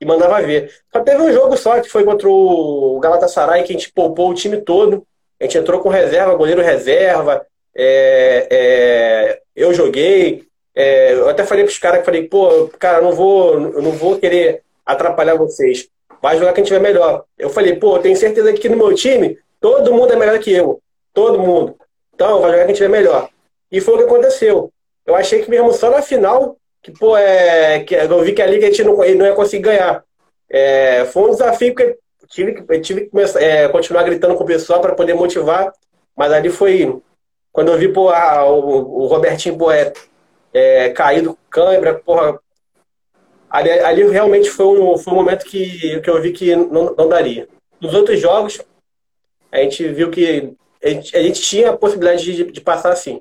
e mandava ver. Só teve um jogo só, que foi contra o Galatasaray, que a gente poupou o time todo. A gente entrou com reserva, goleiro reserva. É, é, eu joguei. É, eu até falei para os caras, falei, pô, cara, não vou, eu não vou querer atrapalhar vocês vai jogar quem tiver melhor. Eu falei, pô, eu tenho certeza que no meu time todo mundo é melhor que eu. Todo mundo. Então, vai jogar quem tiver melhor. E foi o que aconteceu. Eu achei que mesmo só na final, que, pô, é, que eu vi que ali que a gente não, não ia conseguir ganhar. É, foi um desafio que eu tive, eu tive que começar, é, continuar gritando com o pessoal para poder motivar. Mas ali foi. Quando eu vi pô, a, o, o Robertinho pô, é, é, caído câimbra, porra, Ali, ali realmente foi um, foi um momento que, que eu vi que não, não daria. Nos outros jogos, a gente viu que a gente, a gente tinha a possibilidade de, de passar assim.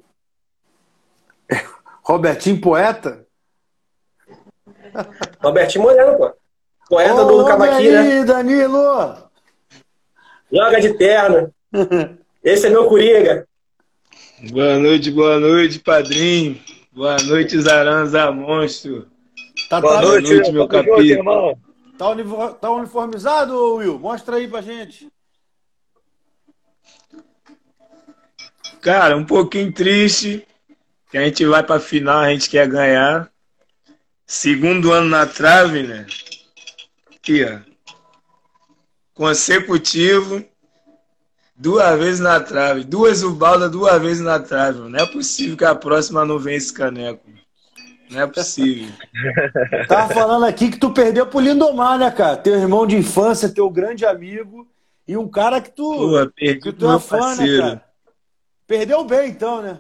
Robertinho Poeta? Robertinho Moreno, pô. Poeta Ô, do Cavaquinho, né? Danilo! Joga de terno. Esse é meu Coringa. Boa noite, boa noite, padrinho. Boa noite, Zaranza Monstro. Tá, Boa tá, noite, noite meu capítulo. Tá, tá uniformizado, Will? Mostra aí pra gente. Cara, um pouquinho triste. Que a gente vai pra final, a gente quer ganhar. Segundo ano na trave, né? Aqui, ó. Consecutivo. Duas vezes na trave. Duas Ubalda, duas vezes na trave. Não é possível que a próxima não venha esse caneco. Não é possível. Tava falando aqui que tu perdeu pro Lindomar, né, cara? Teu irmão de infância, teu grande amigo e um cara que tu, Pô, que tu é fã, né, parceiro. né, cara? Perdeu bem, então, né?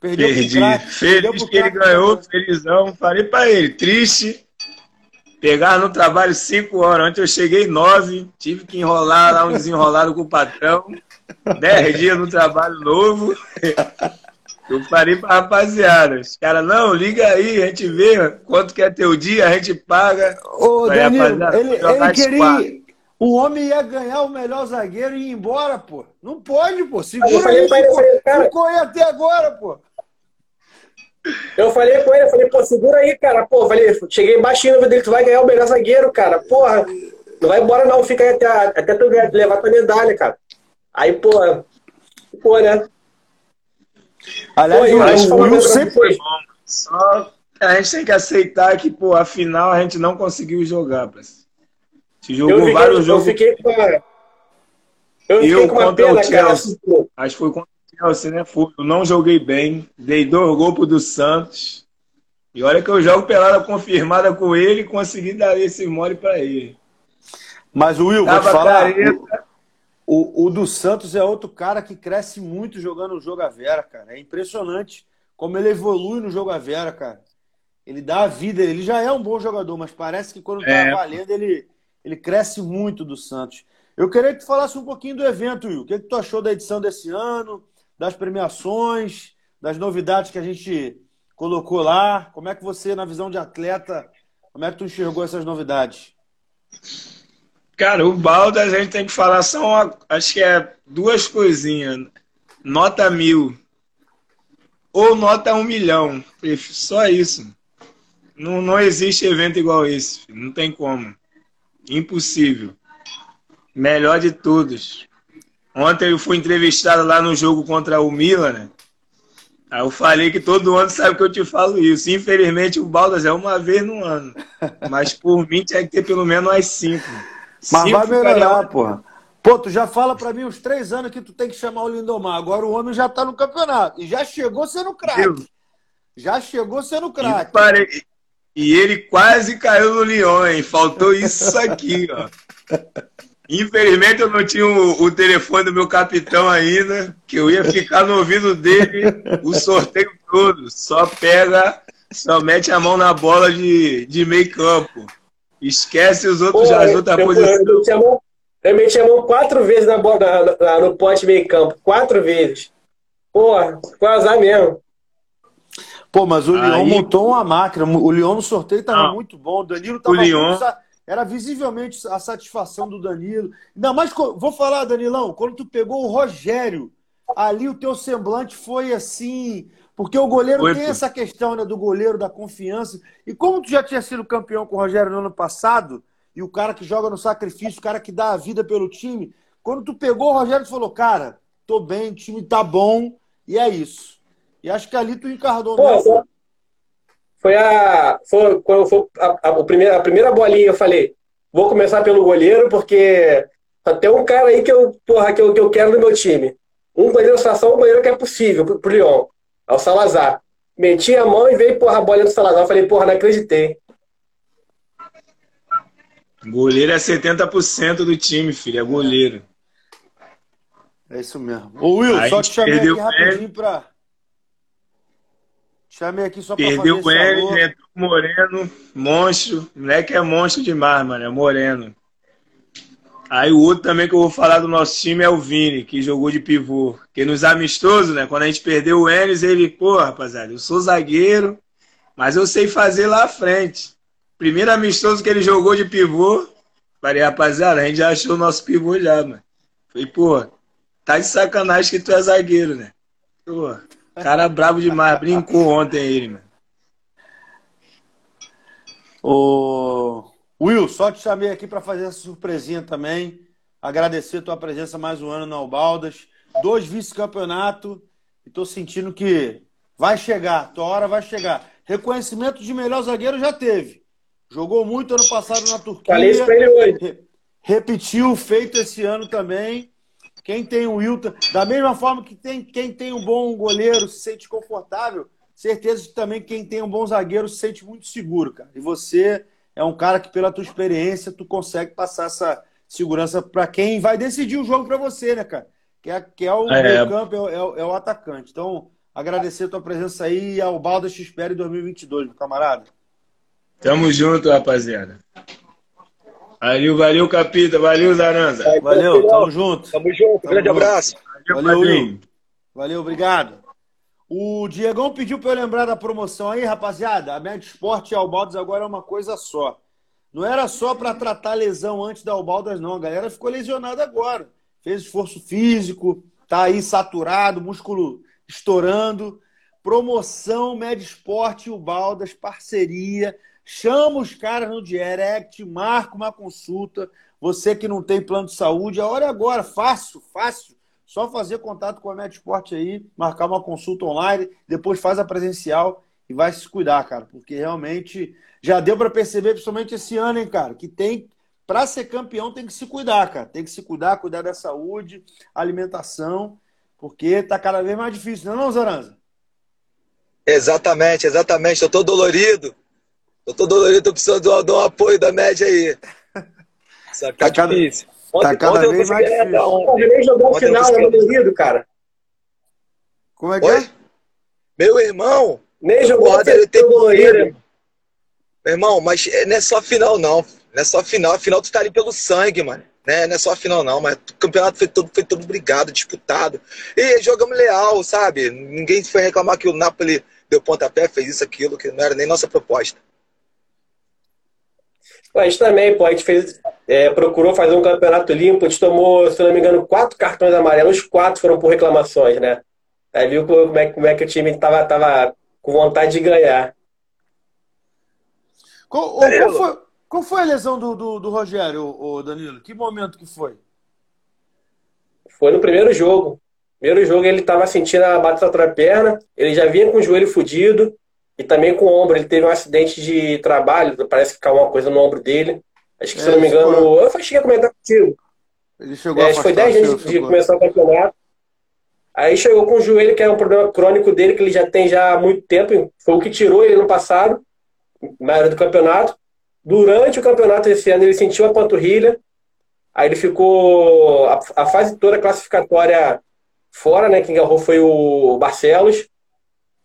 Perdeu Perdi. Crack, Feliz que ele ganhou, felizão. Falei pra ele, triste. Pegar no trabalho cinco horas. Ontem eu cheguei nove, tive que enrolar lá um desenrolado com o patrão. Dez dias no trabalho novo. Eu falei pra rapaziada. Os caras, não, liga aí, a gente vê quanto que é teu dia, a gente paga. Ô, Danilo, ele, ele queria. O homem ia ganhar o melhor zagueiro e ir embora, pô. Não pode, pô. Segura eu falei pra ele, falei, cara... Ficou aí até agora, pô. Eu falei com ele, eu falei, pô, segura aí, cara. Pô, falei, cheguei baixinho no dele, tu vai ganhar o melhor zagueiro, cara. Porra, não vai embora não, fica aí até, até tu levar tua medalha, cara. Aí, pô, pô, né? Aliás, pô, o, Will sempre... Só a gente tem que aceitar que, pô, afinal a gente não conseguiu jogar, parceiro. Se jogou fiquei, vários jogos. Eu fiquei com uma, eu, eu com uma contra pena, o Chelsea. Cara. Acho que foi contra o Chelsea, né? Eu não joguei bem. Dei dois golpes do Santos. E olha que eu jogo pelada confirmada com ele e consegui dar esse mole para ele. Mas o Will, Tava vou te falar. O, o, o, do Santos é outro cara que cresce muito jogando o jogo a Vera, cara. É impressionante como ele evolui no jogo a Vera, cara. Ele dá a vida, ele já é um bom jogador, mas parece que quando tá é. valendo, ele, ele cresce muito do Santos. Eu queria que tu falasse um pouquinho do evento, Will. O que, que tu achou da edição desse ano, das premiações, das novidades que a gente colocou lá? Como é que você, na visão de atleta, como é que tu enxergou essas novidades? Cara, o balde a gente tem que falar só, acho que é duas coisinhas. Nota mil ou nota um milhão. Só isso. Não, não existe evento igual esse. Não tem como. Impossível. Melhor de todos. Ontem eu fui entrevistado lá no jogo contra o Milan, né? Aí eu falei que todo ano sabe que eu te falo isso. Infelizmente o Baldas é uma vez no ano. Mas por mim tinha que ter pelo menos umas cinco. Mas cinco vai melhorar, porra. Pô, tu já fala para mim uns três anos que tu tem que chamar o Lindomar. Agora o homem já tá no campeonato. E já chegou sendo craque. Já chegou sendo craque. E ele quase caiu no Lyon, hein? Faltou isso aqui, ó. Infelizmente eu não tinha o, o, telefone do meu capitão ainda, que eu ia ficar no ouvido dele o sorteio todo. Só pega, só mete a mão na bola de, de meio campo. Esquece os outros, Pô, já ajuda a posição. Eu, meti a mão quatro vezes na bola, na, no pote meio campo. Quatro vezes. Porra, ficou azar mesmo. Pô, mas o Aí... Lyon montou uma máquina. O Lyon no sorteio estava muito bom. O Danilo estava Lyon... Era visivelmente a satisfação do Danilo. Ainda mais, vou falar, Danilão, quando tu pegou o Rogério, ali o teu semblante foi assim. Porque o goleiro foi, tem pô. essa questão né, do goleiro, da confiança. E como tu já tinha sido campeão com o Rogério no ano passado, e o cara que joga no sacrifício, o cara que dá a vida pelo time, quando tu pegou o Rogério, tu falou, cara, tô bem, o time tá bom, e é isso. E acho que ali tu encarnou Pô, foi, foi a. Foi, quando foi a, a, a, primeira, a primeira bolinha, eu falei, vou começar pelo goleiro, porque tem um cara aí que eu, porra, que eu, que eu quero no meu time. Um goleiro só um goleiro que é possível pro, pro Lyon. É o Salazar. Meti a mão e veio, porra, a bolinha do Salazar. Eu falei, porra, não acreditei. Goleiro é 70% do time, filho. É goleiro. É isso mesmo. Ô, Will, só te chamei aqui rapidinho pra Chamei aqui só pra Perdeu fazer ele, entrou Moreno, monstro. Moleque é monstro demais, mano. É Moreno. Aí o outro também que eu vou falar do nosso time é o Vini, que jogou de pivô. Porque nos amistosos, né? Quando a gente perdeu o Enes, ele, pô, rapaziada, eu sou zagueiro, mas eu sei fazer lá à frente. Primeiro amistoso que ele jogou de pivô, falei, rapaziada, a gente já achou o nosso pivô já, mano. Falei, pô, tá de sacanagem que tu é zagueiro, né? Pô, Cara bravo demais, brincou ontem ele, mano. Ô, Will, só te chamei aqui para fazer essa surpresinha também. Agradecer a tua presença mais um ano na Albaldas. Dois vice-campeonato. E tô sentindo que vai chegar, tua hora vai chegar. Reconhecimento de melhor zagueiro já teve. Jogou muito ano passado na Turquia. Falei isso pra ele hoje. Repetiu feito esse ano também. Quem tem o Wilton, da mesma forma que tem quem tem um bom goleiro se sente confortável, certeza que também quem tem um bom zagueiro se sente muito seguro, cara. E você é um cara que, pela tua experiência, tu consegue passar essa segurança para quem vai decidir o jogo para você, né, cara? Que é, que é o é. meio campo, é, é, é, o atacante. Então, agradecer a tua presença aí e ao Balda X em 2022, meu camarada. Tamo junto, rapaziada. Valeu, valeu, Capita. Valeu, Zaranza. Valeu, tamo junto. Tamo junto. Tamo grande junto. abraço. Valeu. Valeu, obrigado. O Diegão pediu para eu lembrar da promoção aí, rapaziada. A Med Sport e Albaldas agora é uma coisa só. Não era só para tratar lesão antes da Albaldas, não. A galera ficou lesionada agora. Fez esforço físico, tá aí saturado, músculo estourando. Promoção Med Sport e Albaldas, parceria. Chama os caras no direct, marca uma consulta. Você que não tem plano de saúde, a hora é agora, fácil, fácil. Só fazer contato com a Medsport aí, marcar uma consulta online, depois faz a presencial e vai se cuidar, cara, porque realmente já deu para perceber, principalmente esse ano, hein, cara, que tem para ser campeão tem que se cuidar, cara, tem que se cuidar, cuidar da saúde, alimentação, porque tá cada vez mais difícil, não é não, Zaranza? Exatamente, exatamente. Eu tô dolorido. Eu tô dolorido, tô precisando de um, de um apoio da média aí. Só que tá, tá difícil. Ontem, tá cada vez mais difícil. O René jogou o final, é dolorido, cara. Como é que Oi? é? Meu irmão. Nem jogou ontem, ele tem dolorido. Meu irmão, mas é, não é só final, não. Não é só final. A final tu tá ali pelo sangue, mano. Né? Não é só a final, não, mas o campeonato foi todo, foi todo brigado, disputado. E jogamos leal, sabe? Ninguém foi reclamar que o Napoli deu pontapé, fez isso, aquilo, que não era nem nossa proposta. A gente também, pô, a gente fez, é, procurou fazer um campeonato limpo, a gente tomou, se não me engano, quatro cartões amarelos, quatro foram por reclamações, né? Aí viu como é, como é que o time tava, tava com vontade de ganhar. Qual, qual, foi, qual foi, a lesão do, do, do Rogério, o Danilo? Que momento que foi? Foi no primeiro jogo. Primeiro jogo ele estava sentindo a batata da perna, ele já vinha com o joelho fudido, e também com o ombro, ele teve um acidente de trabalho, parece que caiu uma coisa no ombro dele. Acho que, é, se não me engano, foi... eu cheguei a comentar contigo. Ele chegou é, a foi 10 dias de, de começar o campeonato. Aí chegou com o joelho, que é um problema crônico dele, que ele já tem já há muito tempo. Foi o que tirou ele no passado, na era do campeonato. Durante o campeonato esse ano, ele sentiu a panturrilha. Aí ele ficou a, a fase toda classificatória fora, né? Quem agarrou foi o Barcelos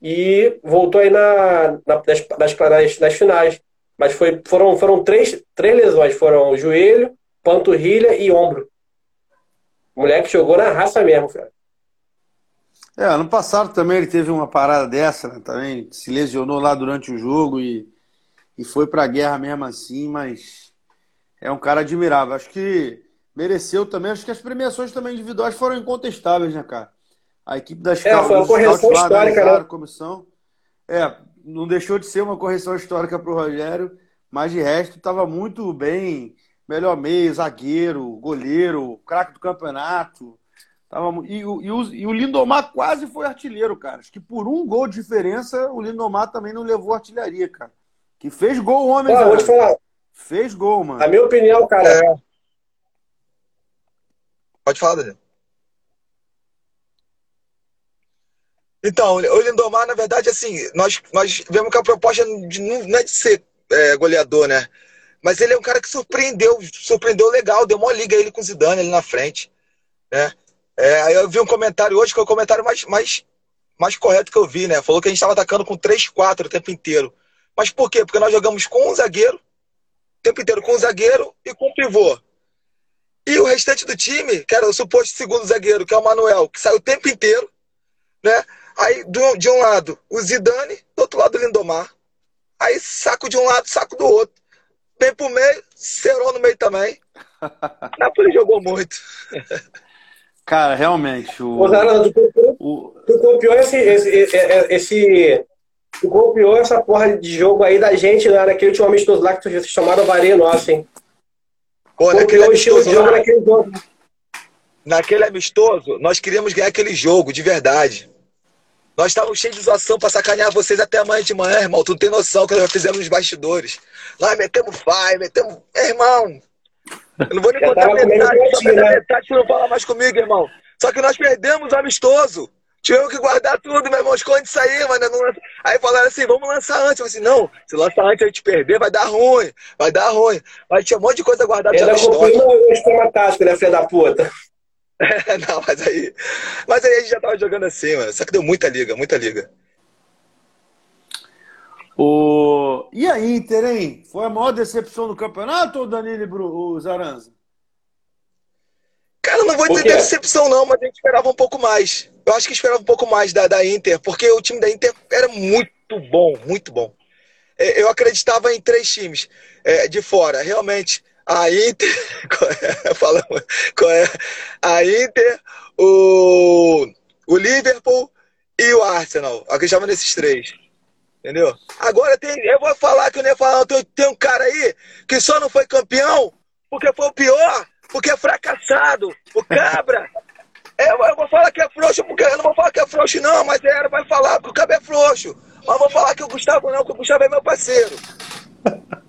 e voltou aí na, na das, das, das, das, finais. Mas foi, foram, foram três, três lesões, foram joelho, panturrilha e ombro. O moleque jogou na raça mesmo, cara. É, ano passado também ele teve uma parada dessa, né? Também se lesionou lá durante o jogo e, e foi pra guerra mesmo assim, mas é um cara admirável. Acho que mereceu também, acho que as premiações também individuais foram incontestáveis, né, cara? A equipe das É, foi uma correção histórica, né? Comissão. É, não deixou de ser uma correção histórica para o Rogério, mas de resto estava muito bem. Melhor meio, zagueiro, goleiro, craque do campeonato. Tava, e, e, o, e o Lindomar quase foi artilheiro, cara. Acho que por um gol de diferença, o Lindomar também não levou artilharia, cara. Que fez gol, homem. Ah, vou te falar. Fez gol, mano. A minha opinião, cara. É... Pode falar, Daniel. Então, o Lindomar, na verdade, assim, nós, nós vemos que a proposta de, não é de ser é, goleador, né? Mas ele é um cara que surpreendeu, surpreendeu legal, deu uma liga ele com o Zidane ali na frente. Né? É, aí eu vi um comentário hoje que é o comentário mais, mais, mais correto que eu vi, né? Falou que a gente estava atacando com 3-4 o tempo inteiro. Mas por quê? Porque nós jogamos com um zagueiro, o tempo inteiro com um zagueiro e com um pivô. E o restante do time, que era o suposto segundo zagueiro, que é o Manuel, que saiu o tempo inteiro, né? Aí, de um lado, o Zidane, do outro lado, o Lindomar. Aí, saco de um lado, saco do outro. Vem pro meio, Serol no meio também. Napoli jogou muito. Cara, realmente. O, Ô, tu, o... tu copiou esse, esse, esse, Tu copiou essa porra de jogo aí da gente né, naquele último amistoso lá que tu chamaram varia nossa, hein? Pô, naquele amistoso, jogo naquele jogo. Naquele amistoso, nós queríamos ganhar aquele jogo, de verdade. Nós estávamos cheios de zoação pra sacanear vocês até amanhã de manhã, irmão. Tu não tem noção que nós já fizemos nos bastidores. Lá metemos pai, metemos. É, irmão. Eu não vou nem contar metade, só né? metade, tu não fala mais comigo, irmão. Só que nós perdemos o amistoso. Tivemos que guardar tudo, meu irmão. Esconde isso aí, mano. Não... Aí falaram assim: vamos lançar antes. Eu falei assim: não, se lançar antes a gente perder, vai dar ruim. Vai dar ruim. Mas tinha um monte de coisa guardada na história. o esquema tático, né, filha da puta? não, mas aí. Mas aí a gente já tava jogando assim, mano. Só que deu muita liga, muita liga. O... E a Inter, hein? Foi a maior decepção do campeonato ou Danilo e Bru... Zaranza? Cara, não vou dizer decepção, não, mas a gente esperava um pouco mais. Eu acho que esperava um pouco mais da, da Inter, porque o time da Inter era muito bom, muito bom. É, eu acreditava em três times é, de fora. Realmente, a Inter. Fala, qual é? A Inter, o, o Liverpool e o Arsenal. Acreditava nesses três. Entendeu? Agora tem, eu vou falar que eu nem ia falar, tem, tem um cara aí que só não foi campeão porque foi o pior, porque é fracassado, o cabra. É, eu vou falar que é frouxo, porque eu não vou falar que é frouxo, não, mas era vai falar, porque o cabra é frouxo. Mas vou falar que o Gustavo não, porque o Gustavo é meu parceiro.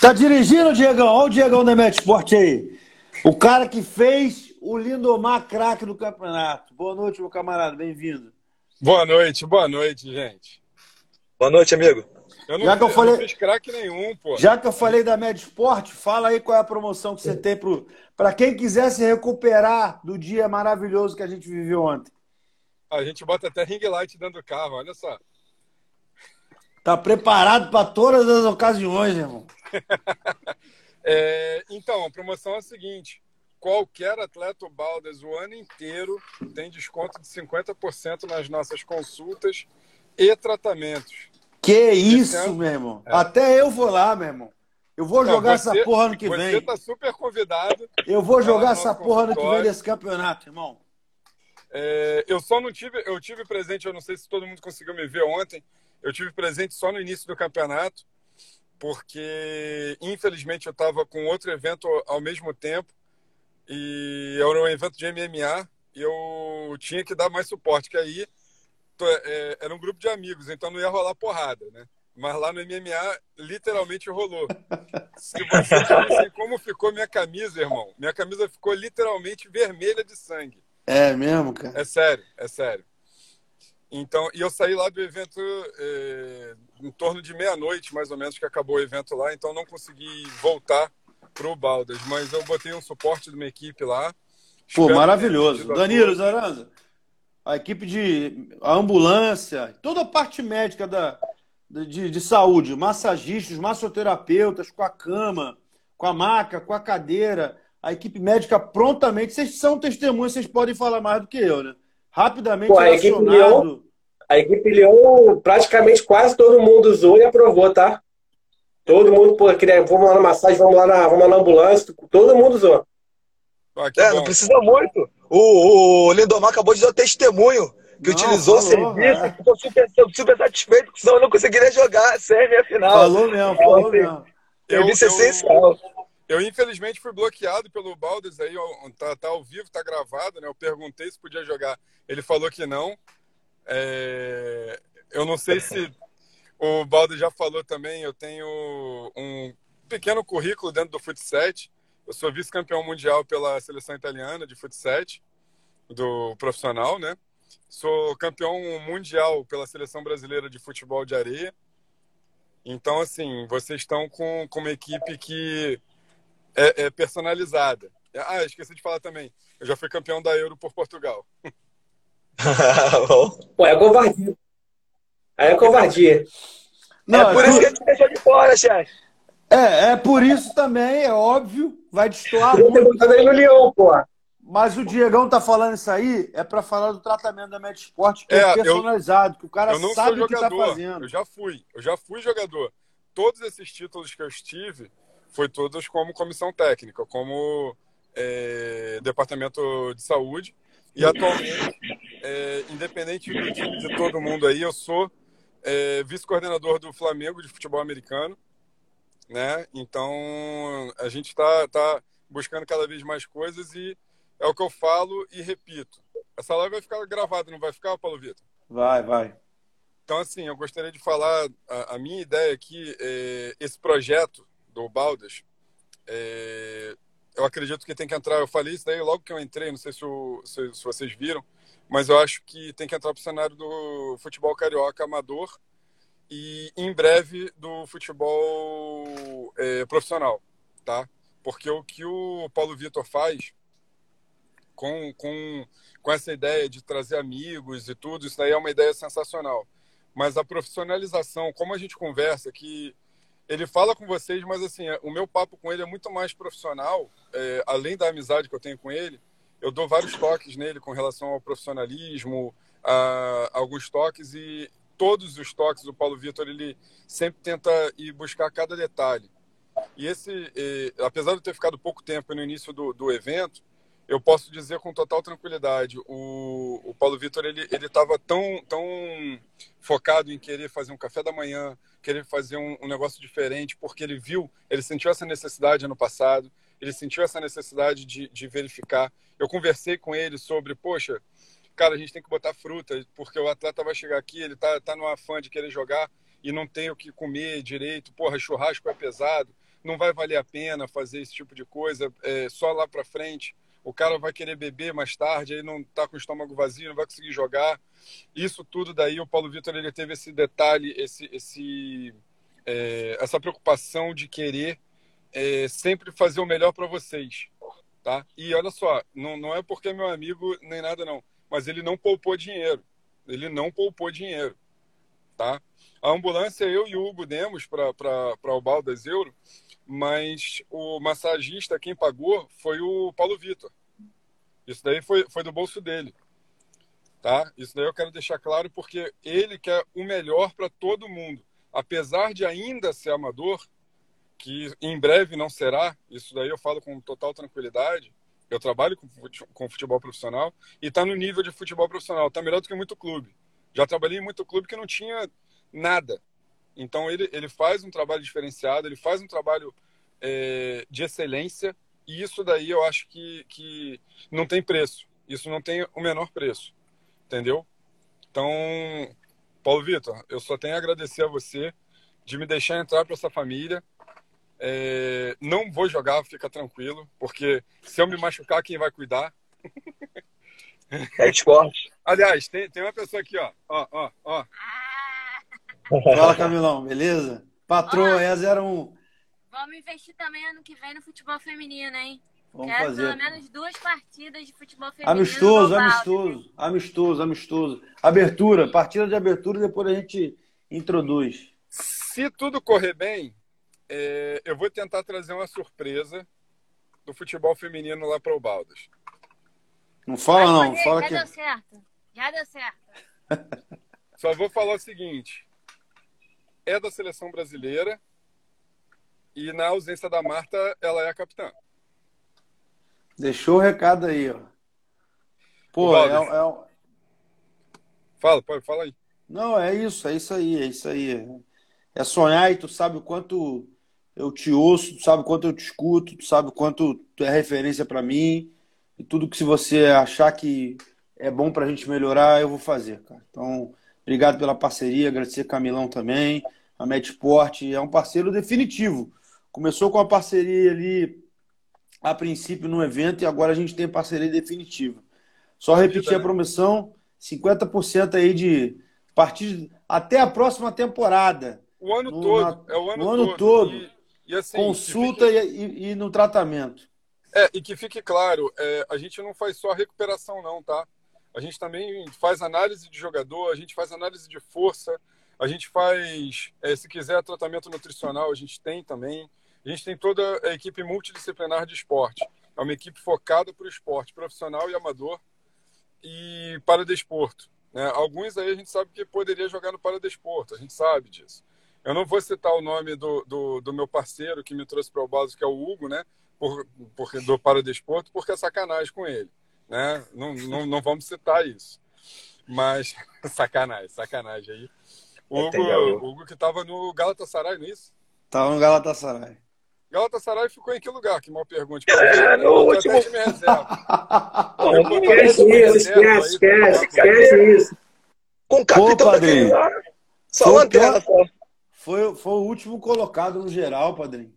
tá dirigindo, Diegão? Olha o Diegão da Met Sport aí. O cara que fez o Lindomar craque do campeonato. Boa noite, meu camarada, bem-vindo. Boa noite, boa noite, gente. Boa noite, amigo. Eu não, já que eu, falei, não fiz craque nenhum, pô. Já que eu falei da Med Sport, fala aí qual é a promoção que você tem para quem quiser se recuperar do dia maravilhoso que a gente viveu ontem. A gente bota até ring light dentro do carro, olha só. Tá preparado para todas as ocasiões, irmão. é, então, a promoção é a seguinte: qualquer atleta Baldas o ano inteiro tem desconto de 50% nas nossas consultas e tratamentos. Que isso, ano, meu irmão. É. Até eu vou lá, meu irmão. Eu vou jogar você, essa porra ano que vem. Você tá super convidado. Eu vou jogar essa porra ano que vem desse campeonato, irmão. É, eu só não tive, eu tive presente, eu não sei se todo mundo conseguiu me ver ontem. Eu tive presente só no início do campeonato, porque infelizmente eu estava com outro evento ao mesmo tempo e era um evento de MMA e eu tinha que dar mais suporte, que aí é, era um grupo de amigos, então não ia rolar porrada, né? Mas lá no MMA, literalmente rolou. Se você tivesse como ficou minha camisa, irmão, minha camisa ficou literalmente vermelha de sangue. É mesmo, cara? É sério, é sério. Então, e eu saí lá do evento é, em torno de meia-noite, mais ou menos, que acabou o evento lá, então não consegui voltar pro Baldas, mas eu botei um suporte de uma equipe lá. Pô, maravilhoso. Danilo Zaranza, a equipe de a ambulância, toda a parte médica da, de, de saúde, massagistas, massoterapeutas, com a cama, com a maca, com a cadeira, a equipe médica prontamente. Vocês são testemunhas, vocês podem falar mais do que eu, né? Rapidamente Pô, a equipe Leão, a equipe Leão, praticamente quase todo mundo usou e aprovou, tá? Todo mundo, pô, queria, vamos lá na massagem, vamos lá na, vamos lá na ambulância, todo mundo usou. Ah, é, bom. não precisa muito. O, o Lindomar acabou de dar testemunho que não, utilizou falou, o serviço, é. ficou super, super satisfeito, senão eu não conseguiria jogar série a final. Falou mesmo, falou mesmo. Serviço eu, essencial. Eu, infelizmente, fui bloqueado pelo Baldes aí, tá, tá ao vivo, tá gravado, né? Eu perguntei se podia jogar. Ele falou que não. É... Eu não sei se o Baldes já falou também, eu tenho um pequeno currículo dentro do futsal. Eu sou vice-campeão mundial pela seleção italiana de futsal, do profissional, né? Sou campeão mundial pela seleção brasileira de futebol de areia. Então, assim, vocês estão com, com uma equipe que é, é personalizada. Ah, esqueci de falar também. Eu já fui campeão da Euro por Portugal. Pô, é covardia. Aí é covardia. Não, é por isso que a gente deixou de fora, chefe. É, é por isso também, é óbvio, vai destoar muito. Eu no Leão, pô. Mas o Diegão tá falando isso aí, é para falar do tratamento da Medsport, que é, é personalizado, eu, que o cara sabe o que tá fazendo. Eu já fui, eu já fui jogador. Todos esses títulos que eu estive, foi todos como comissão técnica, como é, departamento de saúde. E atualmente, é, independente do time de todo mundo aí, eu sou é, vice-coordenador do Flamengo de futebol americano né? Então a gente está tá buscando cada vez mais coisas e é o que eu falo e repito. Essa live vai ficar gravada, não vai ficar, Paulo Vitor? Vai, vai. Então, assim, eu gostaria de falar a, a minha ideia aqui, é, esse projeto do Baldas, é, eu acredito que tem que entrar. Eu falei isso daí logo que eu entrei, não sei se, o, se, se vocês viram, mas eu acho que tem que entrar para o cenário do futebol carioca amador e em breve do futebol é, profissional, tá? Porque o que o Paulo Vitor faz com, com, com essa ideia de trazer amigos e tudo, isso daí é uma ideia sensacional. Mas a profissionalização, como a gente conversa, que ele fala com vocês, mas assim, o meu papo com ele é muito mais profissional, é, além da amizade que eu tenho com ele, eu dou vários toques nele com relação ao profissionalismo, a, a alguns toques e todos os toques do Paulo Vitor ele sempre tenta ir buscar cada detalhe. E esse, apesar de ter ficado pouco tempo no início do, do evento, eu posso dizer com total tranquilidade, o, o Paulo Vitor ele ele estava tão tão focado em querer fazer um café da manhã, querer fazer um, um, negócio diferente, porque ele viu, ele sentiu essa necessidade ano passado, ele sentiu essa necessidade de, de verificar. Eu conversei com ele sobre, poxa, cara, a gente tem que botar fruta, porque o atleta vai chegar aqui, ele tá tá no afã de querer jogar e não tem o que comer direito, porra, churrasco é pesado, não vai valer a pena fazer esse tipo de coisa, é, só lá para frente o cara vai querer beber mais tarde, aí não está com o estômago vazio, não vai conseguir jogar. Isso tudo daí, o Paulo Vitor ele teve esse detalhe, esse, esse, é, essa preocupação de querer é, sempre fazer o melhor para vocês. Tá? E olha só, não, não é porque é meu amigo nem nada não, mas ele não poupou dinheiro. Ele não poupou dinheiro. Tá? A ambulância eu e o Hugo demos para o Baldas Euro, mas o massagista quem pagou foi o Paulo Vitor. Isso daí foi, foi do bolso dele. Tá? Isso daí eu quero deixar claro porque ele quer o melhor para todo mundo. Apesar de ainda ser amador, que em breve não será, isso daí eu falo com total tranquilidade. Eu trabalho com futebol profissional e está no nível de futebol profissional. Está melhor do que muito clube. Já trabalhei em muito clube que não tinha nada. Então ele, ele faz um trabalho diferenciado, ele faz um trabalho é, de excelência e isso daí eu acho que, que não tem preço. Isso não tem o menor preço. Entendeu? Então, Paulo Vitor, eu só tenho a agradecer a você de me deixar entrar para essa família. É, não vou jogar, fica tranquilo, porque se eu me machucar, quem vai cuidar? É esporte. Aliás, tem, tem uma pessoa aqui, ó. Ó, ó, ó. Fala, Camilão, beleza? Patroa, é 01. Vamos investir também ano que vem no futebol feminino, hein? Vamos Quero fazer. pelo menos duas partidas de futebol feminino. Amistoso, Balde. amistoso, amistoso, amistoso. Abertura, partida de abertura e depois a gente introduz. Se tudo correr bem, é, eu vou tentar trazer uma surpresa do futebol feminino lá para o Baldas. Não fala não, Mas, fala já que deu certo. Já deu certo. Só vou falar o seguinte: é da seleção brasileira e na ausência da Marta, ela é a capitã. deixou o recado aí, ó. Pô, é, é, um- Fala, pode, fala aí. não, é isso, é isso aí, é isso aí. É sonhar e tu sabe o quanto eu te ouço, tu sabe o quanto eu te escuto, tu sabe o quanto tu é referência pra mim e tudo que se você achar que é bom pra gente melhorar, eu vou fazer, cara. Então, obrigado pela parceria, agradecer Camilão também, a Medsport é um parceiro definitivo. Começou com a parceria ali a princípio no evento e agora a gente tem parceria definitiva. Só repetir a né? promissão, 50% aí de partir até a próxima temporada. O ano No- todo. na- é o ano, no ano todo. todo. E, e assim, Consulta que fique- e, e- e no tratamento. É, e que fique claro, é, a gente não faz só recuperação, não, tá? A gente também faz análise de jogador, a gente faz análise de força, a gente faz, é, se quiser, tratamento nutricional, a gente tem também. A gente tem toda a equipe multidisciplinar de esporte. É uma equipe focada para o esporte, profissional e amador, e para desporto. Né? Alguns aí a gente sabe que poderia jogar no paradesporto, a gente sabe disso. Eu não vou citar o nome do, do, do meu parceiro que me trouxe para o base, que é o Hugo, né? Por, por, do paradesporto, porque é sacanagem com ele. Né? Não, não, não vamos citar isso. Mas, sacanagem, sacanagem aí. O Hugo, Hugo que estava no Galatasaray, não é isso? Tava no Galatasaray. Galatasaray ficou em que lugar? Que mal pergunte. É, no último-. Pô, Esquece isso, reserva esquece, esquece, tá? esquece isso. Com o capitão Pô, lá. Só lanterna. Foi, foi o último colocado no geral, padrinho.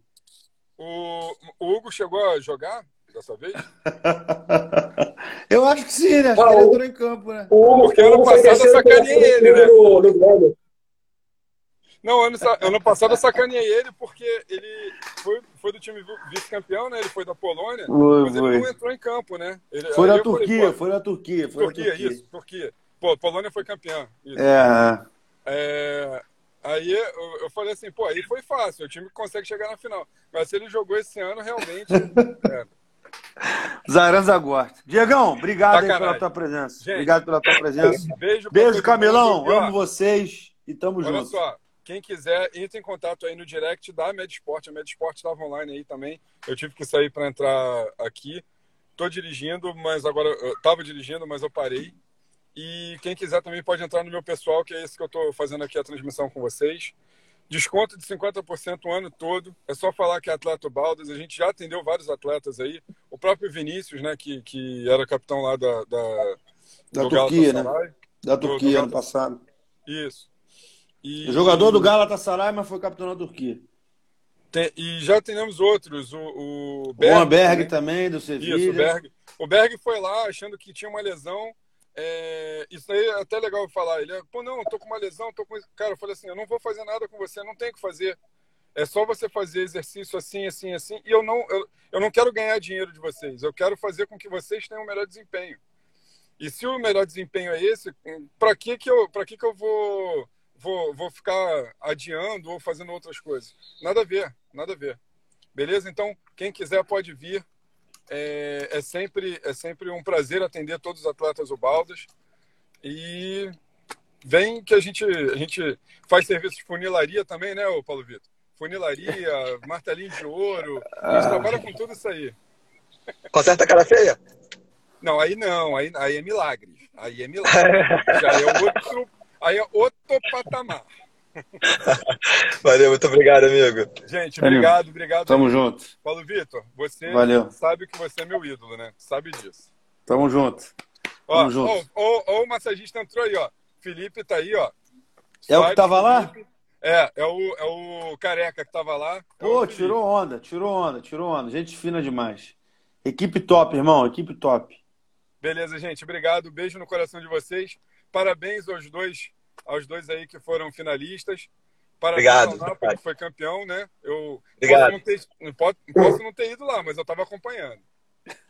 O, o Hugo chegou a jogar dessa vez? eu acho que sim, né? Acho ah, que ele entrou em campo, né? O Hugo, Porque ano passado eu sacaneei ele, né? No, no não, ano, ano passado eu sacaneei ele porque ele foi, foi do time vice-campeão, né? Ele foi da Polônia, foi, mas ele não entrou em campo, né? Ele, foi na Turquia, falei, foi na Turquia. Foi Turquia, Turquia, isso, Turquia. Pô, Polônia foi campeão. É. é. Aí eu, eu, falei assim, pô, aí foi fácil, o time consegue chegar na final. Mas se ele jogou esse ano, realmente. é. Zaranza Gorte. Diegão, obrigado pela tua presença. Gente, obrigado pela tua presença. Beijo, beijo Camilão. Amo vocês e tamo Olha junto. Olha só, quem quiser, entre em contato aí no direct da Medsport. A Medsport estava online aí também. Eu tive que sair para entrar aqui. Tô dirigindo, mas agora eu tava dirigindo, mas eu parei. E quem quiser também pode entrar no meu pessoal, que é esse que eu estou fazendo aqui a transmissão com vocês. Desconto de 50% o ano todo. É só falar que é atleta Baldas. A gente já atendeu vários atletas aí. O próprio Vinícius, né, que, que era capitão lá da, da, da Turquia, né? Da Turquia, do, do ano passado. Isso. E, jogador do Galatasaray, mas foi capitão da Turquia. Tem, e já temos outros. O, o Berg, o Berg também, do Sevilla. Isso, o Berg. O Berg foi lá achando que tinha uma lesão. É, isso aí é até legal falar. Ele, pô, não, tô com uma lesão, tô com. Cara, eu falei assim: eu não vou fazer nada com você, não tem que fazer. É só você fazer exercício assim, assim, assim. E eu não, eu, eu não quero ganhar dinheiro de vocês. Eu quero fazer com que vocês tenham o melhor desempenho. E se o melhor desempenho é esse, para que que eu, para que que eu vou vou, vou ficar adiando ou fazendo outras coisas. Nada a ver, nada a ver. Beleza? Então, quem quiser pode vir. É, é sempre, é sempre um prazer atender todos os atletas Ubaldas. E vem que a gente, a gente faz serviço de funilaria também, né, Paulo Vitor? Funilaria, martelinho de ouro. A gente trabalha com tudo isso aí. Conserta a cara feia? Não, aí não, aí, aí é milagre. Aí é milagre. Já é outro Aí é outro patamar. Valeu, muito obrigado, amigo. Gente, obrigado, obrigado. Tamo junto. Paulo Vitor, você Valeu. sabe que você é meu ídolo, né? Sabe disso. Tamo junto. Ó, Tamo junto. Ó, ó, ó, o massagista entrou aí, ó. Felipe tá aí, ó. É o que tava lá? É, é o, é o careca que tava lá. É Pô, tirou onda, tirou onda, tirou onda. Gente fina demais. Equipe top, irmão, equipe top. Beleza, gente. Obrigado. Beijo no coração de vocês. Parabéns aos dois, aos dois aí que foram finalistas. Parabéns Obrigado. ao que foi campeão, né? Eu Obrigado. Posso, não ter, posso, posso não ter ido lá, mas eu estava acompanhando.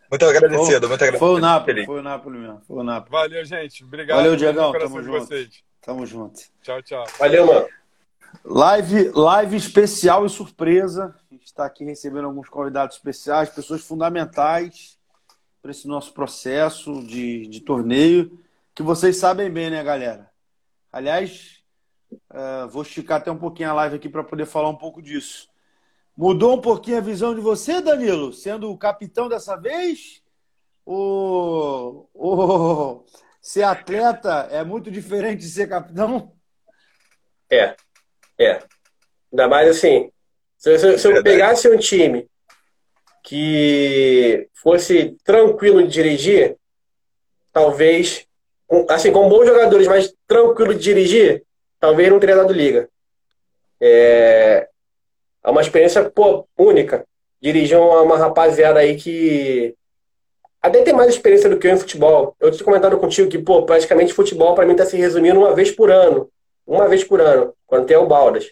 Muito agradecido, muito agradecido. Foi o Napoli, foi o Napoli mesmo. Foi o Napoli. Valeu, gente. Obrigado. Valeu, Diegão. Tamo junto. Vocês. Tamo junto. Tchau, tchau. Valeu, mano. Live, live especial e surpresa. A gente está aqui recebendo alguns convidados especiais, pessoas fundamentais para esse nosso processo de, de torneio que vocês sabem bem, né, galera? Aliás, uh, vou esticar até um pouquinho a live aqui para poder falar um pouco disso. Mudou um pouquinho a visão de você, Danilo, sendo o capitão dessa vez? Ou, ou ser atleta é muito diferente de ser capitão? É, é. Ainda mais assim, se, se, se eu pegasse um time que fosse tranquilo de dirigir, talvez assim, com bons jogadores, mas tranquilo de dirigir, talvez não teria dado liga. É, é uma experiência pô, única. Dirigir uma, uma rapaziada aí que até tem mais experiência do que eu em futebol. Eu tinha comentado contigo que, pô, praticamente futebol para mim está se resumindo uma vez por ano. Uma vez por ano, quando tem o Baldas.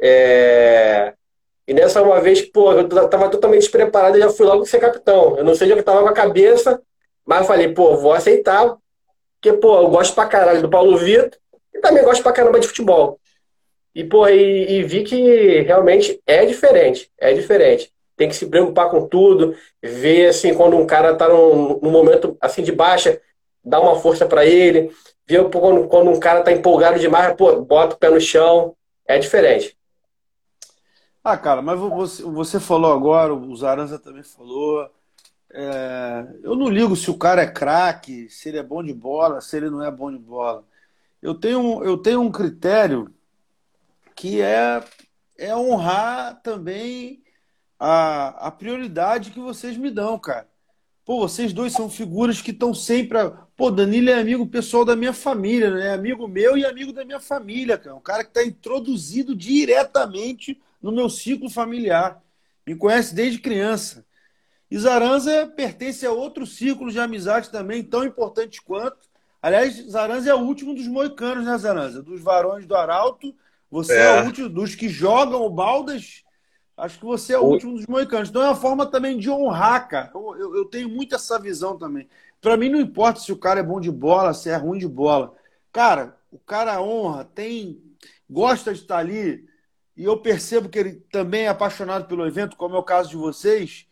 É... E nessa uma vez, pô, eu tava totalmente despreparado e já fui logo ser capitão. Eu não sei onde eu tava com a cabeça, mas falei, pô, vou aceitar, porque, pô, eu gosto pra caralho do Paulo Vitor e também gosto pra caramba de futebol. E, pô, e, e vi que realmente é diferente. É diferente. Tem que se preocupar com tudo, ver, assim, quando um cara tá num, num momento, assim, de baixa, dar uma força para ele. Ver quando, quando um cara tá empolgado demais, pô, bota o pé no chão. É diferente. Ah, cara, mas você, você falou agora, o Zaranza também falou. É, eu não ligo se o cara é craque, se ele é bom de bola, se ele não é bom de bola. Eu tenho, eu tenho um critério que é, é honrar também a, a prioridade que vocês me dão, cara. Pô, vocês dois são figuras que estão sempre. A... Pô, Danilo é amigo pessoal da minha família, né? É amigo meu e amigo da minha família, cara. Um cara que está introduzido diretamente no meu ciclo familiar. Me conhece desde criança. E Zaranza pertence a outro círculo de amizade também, tão importante quanto. Aliás, Zaranza é o último dos moicanos, né, Zaranza? Dos varões do Arauto. Você é, é o último dos que jogam o Baldas. Acho que você é o, o... último dos moicanos. Então é uma forma também de honrar, cara. Eu, eu, eu tenho muito essa visão também. Para mim não importa se o cara é bom de bola, se é ruim de bola. Cara, o cara honra, tem, gosta de estar ali. E eu percebo que ele também é apaixonado pelo evento, como é o caso de vocês.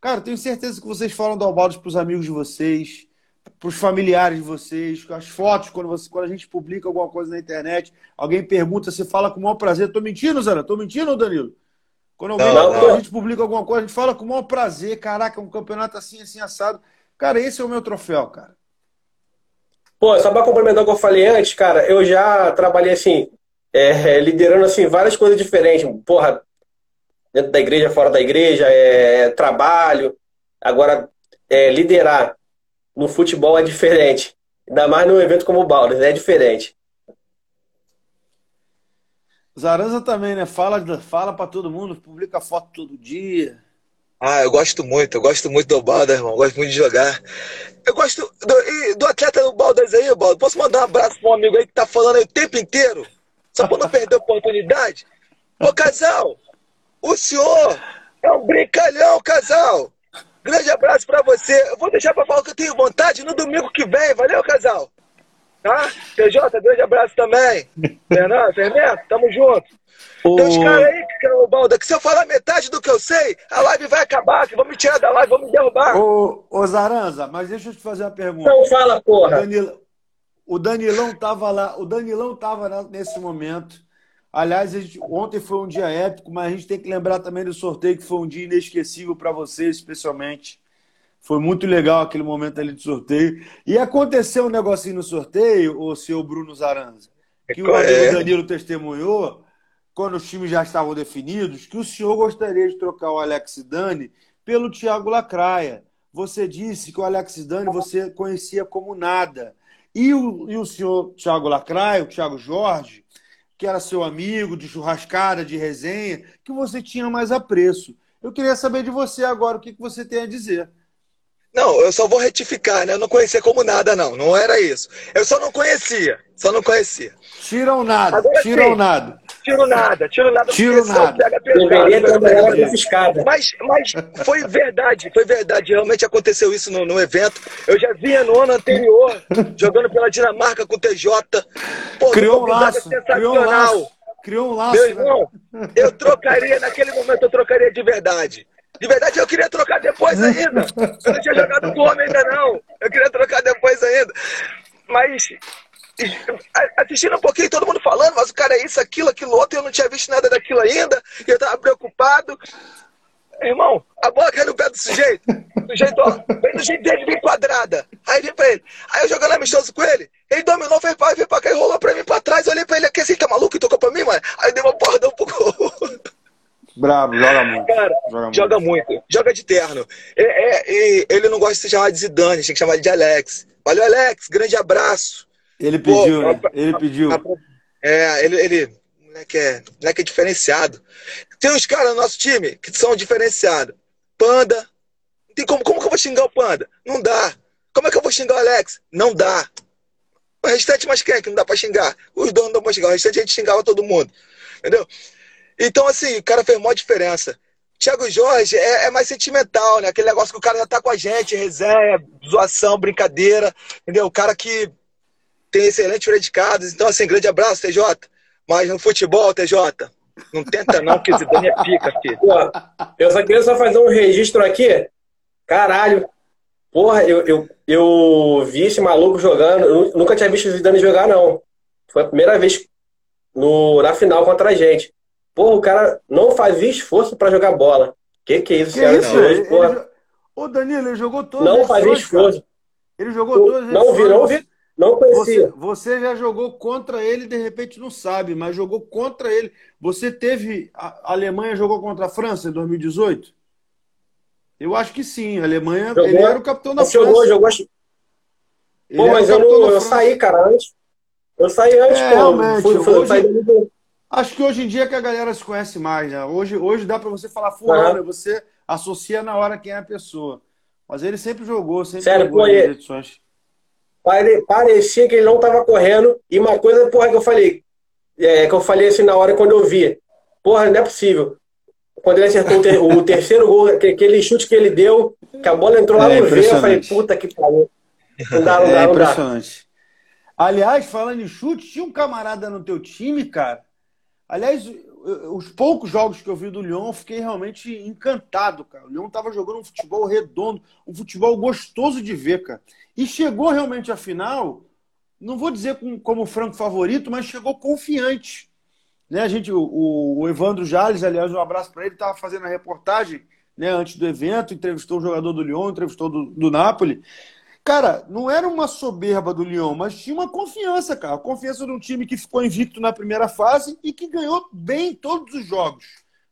Cara, tenho certeza que vocês falam do Albaldos para os amigos de vocês, para os familiares de vocês, as fotos, quando, você, quando a gente publica alguma coisa na internet, alguém pergunta, você fala com o maior prazer. Estou mentindo, Zara? Estou mentindo, Danilo? Quando alguém, não, não. a gente publica alguma coisa, a gente fala com o maior prazer. Caraca, um campeonato assim, assim, assado. Cara, esse é o meu troféu, cara. Pô, só para complementar o que eu falei antes, cara, eu já trabalhei assim, é, liderando assim várias coisas diferentes. Porra, dentro da igreja, fora da igreja, é, trabalho. Agora, é, liderar no futebol é diferente. Ainda mais num evento como o Baldas, é diferente. Zaranza também, né? Fala, fala para todo mundo, publica foto todo dia. Ah, eu gosto muito, eu gosto muito do Baldas, irmão. Eu gosto muito de jogar. Eu gosto do, do atleta do Baldas aí, Baldas. Posso mandar um abraço para um amigo aí que tá falando aí o tempo inteiro? Só para não perder a oportunidade? Ô, casal, o senhor é um brincalhão, casal. Grande abraço para você. Eu vou deixar para falar que eu tenho vontade no domingo que vem. Valeu, casal. Tá? TJ, grande abraço também. Fernando, Fernando, tamo junto. O... Tem uns caras aí, o Balda, que se eu falar metade do que eu sei, a live vai acabar, que vão me tirar da live, vão me derrubar. Ô, ô Zaranza, mas deixa eu te fazer uma pergunta. Não fala, porra. O, Danilo, o Danilão tava lá, o Danilão tava nesse momento. Aliás, gente, ontem foi um dia épico, mas a gente tem que lembrar também do sorteio, que foi um dia inesquecível para vocês, especialmente. Foi muito legal aquele momento ali de sorteio. E aconteceu um negocinho no sorteio, o seu Bruno Zaranza, que o é? Danilo testemunhou, quando os times já estavam definidos, que o senhor gostaria de trocar o Alex Dani pelo Thiago Lacraia. Você disse que o Alex Dani você conhecia como nada. E o, e o senhor Thiago Lacraia, o Thiago Jorge, que era seu amigo de churrascada, de resenha, que você tinha mais apreço. Eu queria saber de você agora o que você tem a dizer. Não, eu só vou retificar, né? Eu não conhecia como nada, não. Não era isso. Eu só não conhecia. Só não conhecia. Tiram nada. Agora, tiram sim, nada. Tiro nada. Tiro nada. Tiro nada. Pesado, mas, mas foi verdade. Foi verdade. Realmente aconteceu isso no, no evento. Eu já vinha no ano anterior, jogando pela Dinamarca com o TJ. Pô, criou um laço. Criou um laço. Criou um laço. Meu né? irmão, né? eu trocaria, naquele momento eu trocaria de verdade. De verdade, eu queria trocar depois ainda. Eu não tinha jogado com o homem ainda, não. Eu queria trocar depois ainda. Mas, assistindo um pouquinho, todo mundo falando, mas o cara é isso, aquilo, aquilo outro, eu não tinha visto nada daquilo ainda, e eu tava preocupado. Irmão, a bola caiu no pé do sujeito. Do jeito, ó, bem do jeito dele, bem quadrada. Aí vim pra ele. Aí eu jogando amistoso com ele, ele dominou, veio pra, veio pra cá e rolou pra mim pra trás. Eu olhei pra ele aqui assim, tá maluco e tocou pra mim, mano? Aí deu uma bordão pro gol. Bravo, joga muito. Cara, joga, joga muito. muito. Joga de terno. É, é, ele não gosta de se chamar de Zidane, tem que chamar de Alex. Valeu, Alex. Grande abraço. Ele pediu, Pô, né? Ele pediu. É, ele, ele moleque é, moleque é diferenciado. Tem uns caras no nosso time que são diferenciados. Panda. Não tem como, como que eu vou xingar o Panda? Não dá. Como é que eu vou xingar o Alex? Não dá. O restante mais quem é que não dá pra xingar? Os dois não dão pra xingar. O restante a gente xingava todo mundo. Entendeu? Então, assim, o cara fez maior diferença. Thiago Jorge é, é, mais sentimental, né? Aquele negócio que o cara já tá com a gente, resenha, zoação, brincadeira, entendeu? O cara que tem excelentes predicados. Então, assim, grande abraço, TJ. Mas no futebol, TJ, não tenta não, que Zidane é pica, filho. Pô, eu só queria só fazer um registro aqui. Caralho. Porra, eu, eu, eu vi esse maluco jogando. Eu nunca tinha visto o Zidane jogar, não. Foi a primeira vez no, na final contra a gente. Porra, o cara não fazia esforço para jogar bola. Que que é isso, que é isso? Ele, ele, Ô, Danilo, ele jogou todos Não fazia esforço. Ele jogou todos Não vi, não vi. Não conhecia. Você, você, já jogou contra ele, de repente não sabe, mas jogou contra ele. Você teve. A Alemanha jogou contra a França em 2018? Eu acho que sim. A Alemanha. Jogou, ele era o capitão da jogou, França. Jogou, jogou. Pô, mas eu, não, eu saí, cara, antes. Eu saí antes, é, pô. Realmente, fui, fui, hoje, Acho que hoje em dia é que a galera se conhece mais, né? Hoje, hoje dá para você falar fulano, uhum. você associa na hora quem é a pessoa. Mas ele sempre jogou, sempre Sério, jogou pô, nas edições. Pare- Parecia que ele não tava correndo. E uma coisa, porra, que eu falei, é, que eu falei assim na hora quando eu vi. Porra, não é possível. Quando ele acertou o, ter- o terceiro gol, aque- aquele chute que ele deu, que a bola entrou lá É no V, eu falei, puta que pariu. Não dá, não É dá, não dá. impressionante. Aliás, falando em chute, tinha um camarada no teu time, cara. Aliás, os poucos jogos que eu vi do Lyon, eu fiquei realmente encantado, cara. O Lyon tava jogando um futebol redondo, um futebol gostoso de ver, cara. E chegou realmente à final, não vou dizer com- como franco favorito, mas chegou confiante. Né, a gente, o, o Evandro Jales, aliás, um abraço para ele, estava fazendo a reportagem né, antes do evento, entrevistou o jogador do Lyon, entrevistou do, do Napoli. Cara, não era uma soberba do Lyon, mas tinha uma confiança, cara. Confiança de um time que ficou invicto na primeira fase e que ganhou bem todos os jogos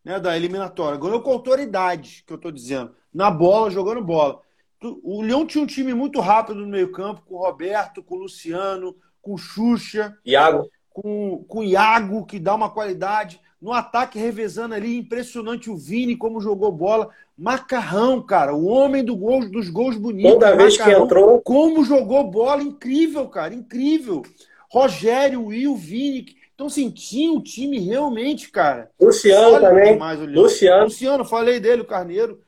né, da eliminatória. Ganhou com autoridade, que eu tô dizendo. Na bola, jogando bola. O Lyon tinha um time muito rápido no meio-campo, com o Roberto, com o Luciano, com o Xuxa Iago. com, com o Iago, que dá uma qualidade. No ataque, revezando ali, impressionante o Vini, como jogou bola. Macarrão, cara, o homem do gol, dos gols bonitos. Toda vez que entrou, Como jogou bola, incrível, cara, incrível. Rogério, Will, Vini. Então, assim, tinha um time realmente, cara. Luciano também. demais, Leão. Luciano. Luciano, falei dele, o Carneiro.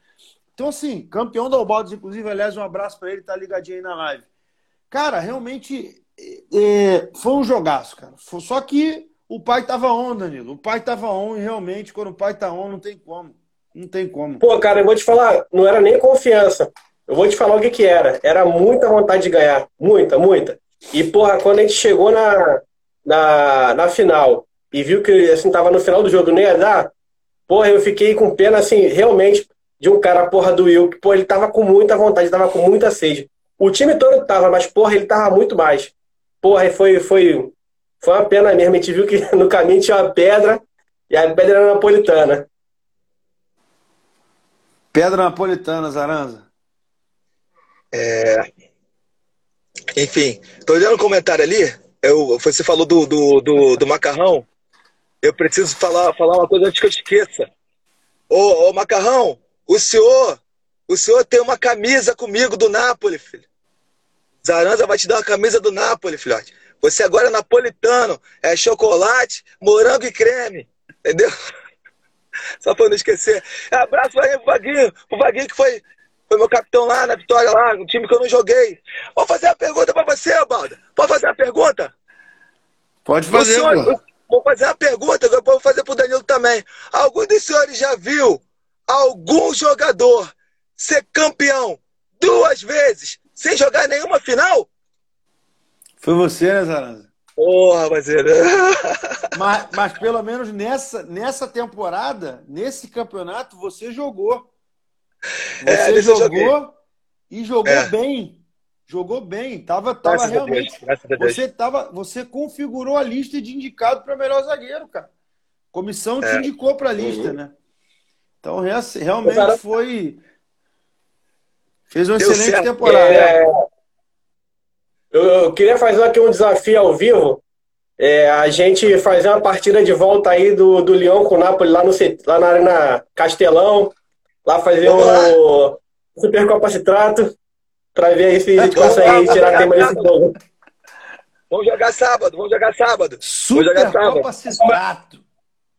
Então, assim, campeão da Ubaldos, inclusive, aliás, um abraço pra ele, tá ligadinho aí na live. Cara, realmente é, foi um jogaço, cara. Só que o pai tava on, Danilo. O pai tava on e realmente, quando o pai tá on, não tem como. Não tem como. Pô, cara, eu vou te falar, não era nem confiança. Eu vou te falar o que que era. Era muita vontade de ganhar. Muita, muita. E, porra, quando a gente chegou na, na, na final e viu que, assim, tava no final do jogo, não ia dar, porra, eu fiquei com pena, assim, realmente, de um cara, porra, do Will, que, pô, ele tava com muita vontade, tava com muita sede. O time todo tava, mas, porra, ele tava muito mais. Porra, e foi, foi, foi uma pena mesmo. A gente viu que no caminho tinha uma pedra e a pedra era napolitana. Pedra napolitana, Zaranza. Enfim, tô olhando o comentário ali. Eu, você falou do, do, do, do macarrão. Eu preciso falar, falar uma coisa antes que eu esqueça. Ô, ô macarrão, o senhor, o senhor tem uma camisa comigo do Napoli, filho. Zaranza vai te dar uma camisa do Napoli, filhote. Você agora é napolitano, é chocolate, morango e creme. Entendeu? Só pra não esquecer. Abraço aí pro Vaguinho, pro Vaguinho que foi, foi meu capitão lá na vitória, lá, um time que eu não joguei. Vou fazer uma pergunta pra você, Balda. Pode fazer uma pergunta? Pode fazer, senhor-. Vou fazer uma pergunta, eu vou fazer pro Danilo também. Algum dos senhores já viu algum jogador ser campeão duas vezes sem jogar nenhuma final? Foi você, né, Zaranza? Porra, rapaziada. Mas, mas pelo menos nessa, nessa temporada, nesse campeonato, você jogou. Você É, nesse eu jogou e jogou É. bem. Jogou bem. Tava, tava Graças a Deus, realmente. Deus. Você, tava, você configurou a lista de indicado para melhor zagueiro, cara. Comissão te É. indicou para a lista, né? Então, rea- realmente Cara- foi. Fez uma Deu excelente certo. temporada. É, eu, eu queria fazer aqui um desafio ao vivo. É, a gente fazer uma partida de volta aí do, do Lyon com o Napoli lá, no, lá na Arena Castelão. Lá fazer Vamos o Supercopa Citrato. Pra ver aí se a gente Vamos lá, consegue tirar tema lá. desse jogo. Vamos jogar sábado, vamos jogar sábado. Vou jogar Super sábado. Copa Citrato.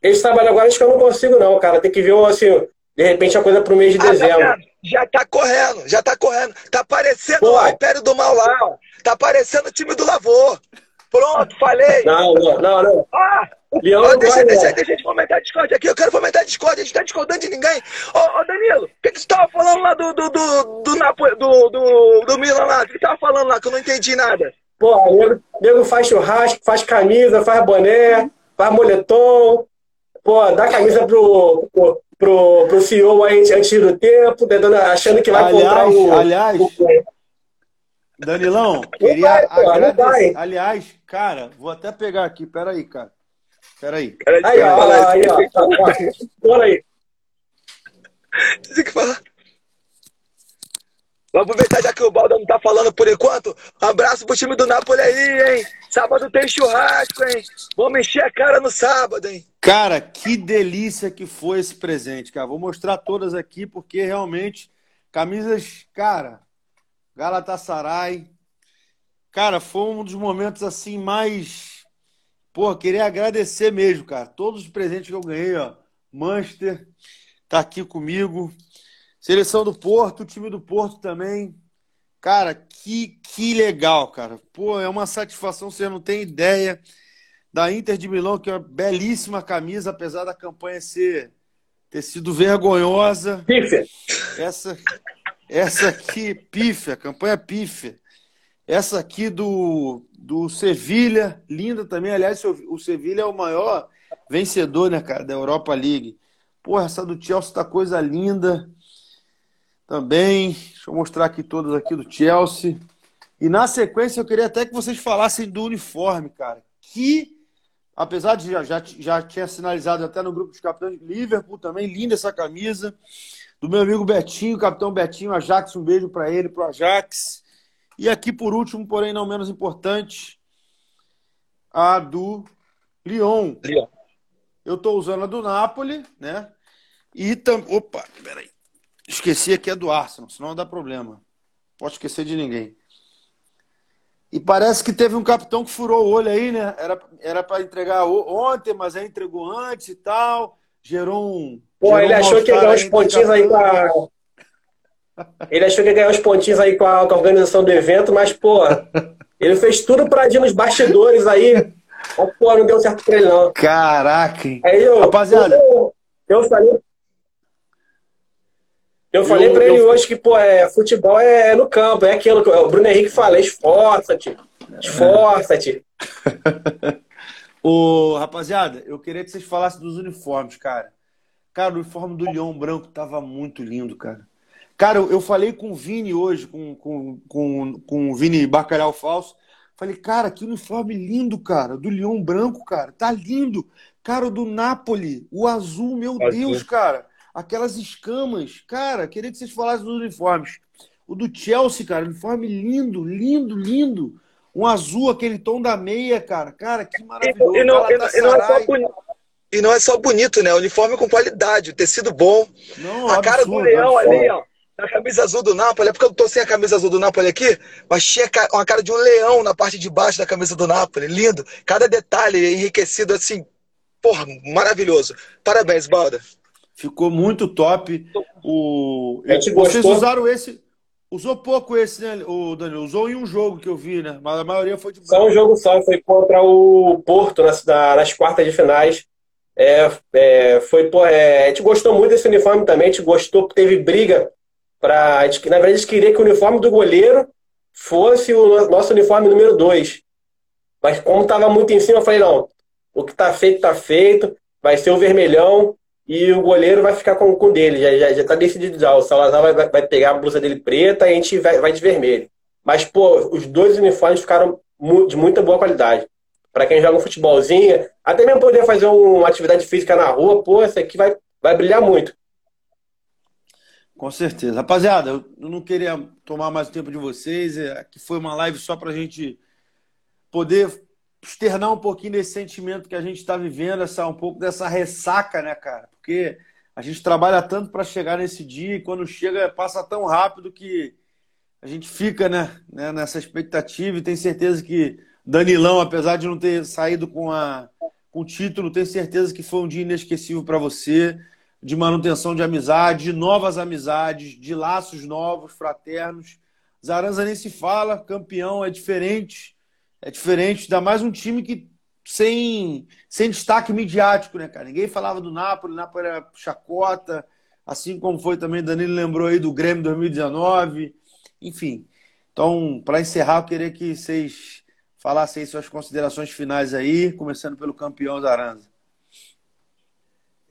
Esse sábado agora acho que eu não consigo, não, cara. Tem que ver, assim, de repente, a coisa pro mês de Ah, tá dezembro. já tá correndo, já tá correndo. Tá parecendo Pô. o Império do Mal lá, ó. Tá parecendo o time do Lavor. Pronto, falei. Não, não, não, não. Ah, Leão ó, deixa, vai, deixa, não. deixa a gente fomentar Discord aqui. Eu quero fomentar Discord. A gente tá discordando de ninguém. Ô, ô, Danilo, o que, que você tava falando lá do, do, do, do, Napo- do, do, do Milan lá? O que você tava falando lá que eu não entendi nada? Pô, nego, nego faz churrasco, faz camisa, faz boné, faz moletom. Pô, dá camisa pro, pro, pro, pro CEO aí antes do tempo, tentando, achando que vai comprar Aliás, o. aliás, o- Danilão, queria vai, agradecer. vai. Aliás, cara, vou até pegar aqui, peraí, cara. Peraí. Era Aí, ó, falar aí, isso. ó. Tá, tá. Bora aí. Tinha que falar. Vamos aproveitar já que o Balda não tá falando por enquanto. Abraço pro time do Napoli aí, hein? Sábado tem churrasco, hein? Vamos encher a cara no sábado, hein? Cara, que delícia que foi esse presente, cara. Vou mostrar todas aqui porque realmente camisas, cara, Galatasaray. Cara, foi um dos momentos assim mais Pô, queria agradecer mesmo, cara. Todos os presentes que eu ganhei, ó. Manchester tá aqui comigo. Seleção do Porto, time do Porto também. Cara, que, que legal, cara. Pô, é uma satisfação, você não tem ideia. Da Inter de Milão, que é uma belíssima camisa, apesar da campanha ser ter sido vergonhosa. Pífia. Essa, essa aqui, pífia, campanha pífia. Essa aqui do, do Sevilha, linda também. Aliás, o Sevilha é o maior vencedor, né, cara, da Europa League. Porra, essa do Chelsea tá coisa linda também. Deixa eu mostrar aqui todas aqui do Chelsea. E na sequência eu queria até que vocês falassem do uniforme, cara. Que, apesar de já, já, já tinha sinalizado até no grupo dos capitães, Liverpool também, linda essa camisa. Do meu amigo Betinho, capitão Betinho, Ajax, um beijo para ele, pro Ajax. E aqui, por último, porém não menos importante, a do Lyon. Lyon. Eu estou usando a do Napoli, né? E também. Opa, peraí. Esqueci aqui a do Arsenal, senão não dá problema. Pode esquecer de ninguém. E parece que teve um capitão que furou o olho aí, né? Era para entregar ontem, mas aí entregou antes e tal. Gerou um. Pô, gerou ele achou que ia ganhar os pontinhos aí com a. Ele achou que ia ganhar os pontinhos aí com a, com a organização do evento, mas, pô, ele fez tudo pra ir nos bastidores aí. Mas, pô, não deu certo pra ele, não. Caraca? Aí eu, Rapaziada. Eu, eu falei. Eu falei pra ele eu... hoje que, pô, é, futebol é no campo, é aquilo que o Bruno Henrique fala, esforça-te, esforça-te. Ô, rapaziada, eu queria que vocês falassem dos uniformes, cara. Cara, o uniforme do Leão Branco tava muito lindo, cara. Cara, eu falei com o Vini hoje, com, com, com, com o Vini Bacalhau Falso. Falei, cara, que uniforme lindo, cara. Do Leão Branco, cara. Tá lindo. Cara, o do Napoli, o azul, meu azul. Deus, cara. Aquelas escamas. Cara, queria que vocês falassem dos uniformes. O do Chelsea, cara, uniforme lindo, lindo, lindo. Um azul, aquele tom da meia, cara. Cara, que maravilhoso. E, não, e, não, e não, é só bonito. E não é só bonito, né? O uniforme com qualidade, o tecido bom. Não, a absurdo, cara do leão absurdo. ali, ó a camisa azul do Napoli, é porque eu tô sem a camisa azul do Napoli aqui, mas tinha uma cara de um leão na parte de baixo da camisa do Napoli. Lindo. Cada detalhe enriquecido assim. Porra, maravilhoso. Parabéns, Balda. Ficou muito top. O... Vocês usaram esse. Usou pouco esse, né, o Danilo? Usou em um jogo que eu vi, né? Mas a maioria foi de Só um jogo só, foi contra o Porto nas, nas quartas de finais. É, é, foi, pô, é, a gente gostou muito desse uniforme também, a gente gostou, teve briga Pra, na verdade, eles queriam que o uniforme do goleiro fosse o nosso uniforme número 2. Mas como estava muito em cima, eu falei, não, o que está feito, está feito, vai ser o vermelhão e o goleiro vai ficar com o dele, já, já, já tá decidido já. O Salazar vai, vai pegar a blusa dele preta e a gente vai, vai de vermelho. Mas, pô, os dois uniformes ficaram de muita boa qualidade. Para quem joga um futebolzinho, até mesmo poder fazer uma atividade física na rua, pô, esse aqui vai, vai brilhar muito. Com certeza. Rapaziada, eu não queria tomar mais o tempo de vocês. Aqui é, foi uma live só para a gente poder externar um pouquinho desse sentimento que a gente está vivendo, essa, um pouco dessa ressaca, né, cara? Porque a gente trabalha tanto para chegar nesse dia e quando chega passa tão rápido que a gente fica né, né, nessa expectativa e tem certeza que Danilão, apesar de não ter saído com, a, com o título, tem certeza que foi um dia inesquecível para você de manutenção de amizade, de novas amizades, de laços novos, fraternos. Zaranza nem se fala, campeão é diferente, é diferente, dá mais um time que sem, sem destaque midiático, né, cara? Ninguém falava do Napoli, o Napoli era chacota, assim como foi também, Danilo lembrou aí do Grêmio 2019, enfim. Então, para encerrar, eu queria que vocês falassem suas considerações finais aí, começando pelo campeão Zaranza.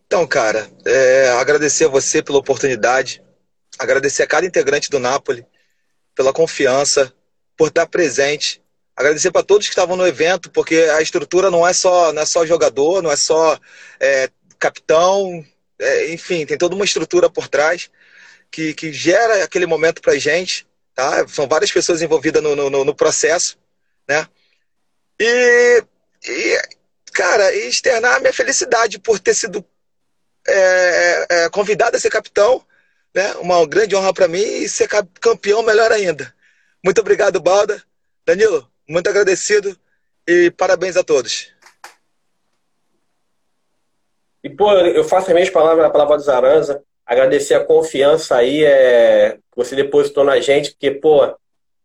Então, cara, é, agradecer a você pela oportunidade, agradecer a cada integrante do Napoli pela confiança, por estar presente, agradecer para todos que estavam no evento, porque a estrutura não é só, não é só jogador, não é só é, capitão, é, enfim, tem toda uma estrutura por trás que, que gera aquele momento para gente. Tá? São várias pessoas envolvidas no, no, no processo, né? E, e, cara, externar a minha felicidade por ter sido é, é, convidado a ser capitão, né? Uma grande honra para mim e ser campeão melhor ainda. Muito obrigado, Balda. Danilo, muito agradecido e parabéns a todos. E, pô, eu faço as minhas palavras na palavra do Zaranza, agradecer a confiança aí é, que você depositou na gente, porque, pô,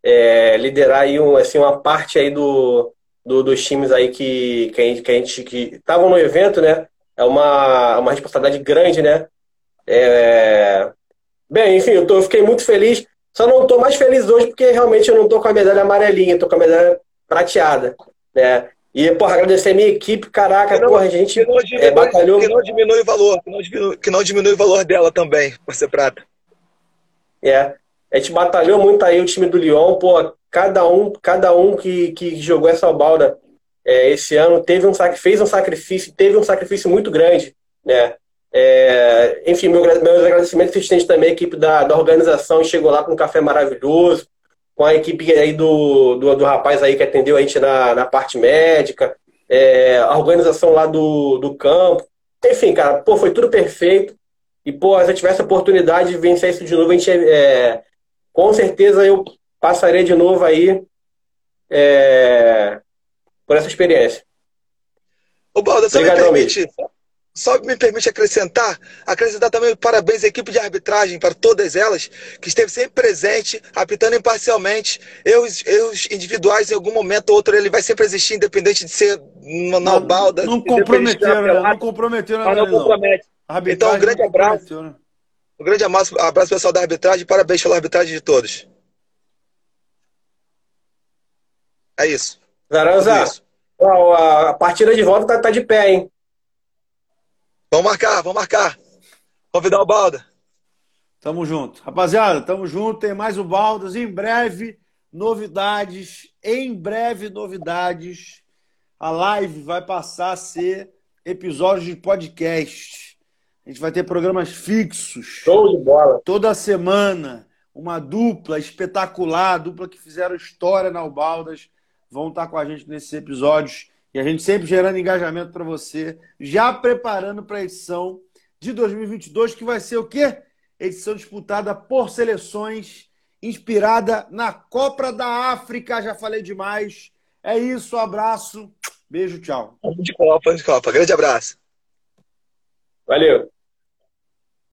é, liderar aí um, assim, uma parte aí do, do, dos times aí que, que a gente que a gente que estavam no evento, né? É uma, uma responsabilidade grande, né? É... Bem, enfim, eu, tô, eu fiquei muito feliz. Só não estou mais feliz hoje porque realmente eu não estou com a medalha amarelinha, estou com a medalha prateada, né? E, porra, agradecer a minha equipe, caraca, não, porra, a gente que não diminui, é, batalhou... Que não diminui o valor, que não diminui, que não diminui o valor dela também, por ser prata. É, a gente batalhou muito aí o time do Lyon, pô, cada um, cada um que, que jogou essa balda é, esse ano teve um fez um sacrifício, teve um sacrifício muito grande, né? É, enfim, meu, meus agradecimentos existentes também à equipe da, da organização chegou lá com um café maravilhoso, com a equipe aí do, do, do rapaz aí que atendeu a gente na, na parte médica, é, a organização lá do, do campo. Enfim, cara, pô, foi tudo perfeito. E, pô, se eu tivesse a oportunidade de vencer isso de novo, a gente, é, com certeza eu passaria de novo aí é, por essa experiência. Ô, Balda, Obrigado, me permite, só me permite acrescentar, acrescentar também parabéns à equipe de arbitragem, para todas elas, que esteve sempre presente, apitando imparcialmente. Erros, erros individuais, em algum momento ou outro, ele vai sempre existir, independente de ser na, na balda. Não comprometeram, né? Não comprometeram, mas não compromete. Então, um grande abraço. Né? Um grande abraço, abraço pessoal da arbitragem, parabéns pela arbitragem de todos. É isso. Zaranza, é a partida de volta tá, tá de pé, hein? Vamos marcar, vamos marcar. Convidar o Balda. Tamo junto. Rapaziada, tamo junto. Tem mais o Baldas. Em breve, novidades. Em breve, novidades. A live vai passar a ser episódios de podcast. A gente vai ter programas fixos. Show de bola. Toda semana. Uma dupla espetacular, dupla que fizeram história na Ubaldas vão estar com a gente nesses episódios e a gente sempre gerando engajamento para você, já preparando para a edição de 2022, que vai ser o quê? Edição disputada por seleções, inspirada na Copa da África. Já falei demais. É isso, um abraço, beijo, tchau. De Copa, de Copa. Grande abraço. Valeu.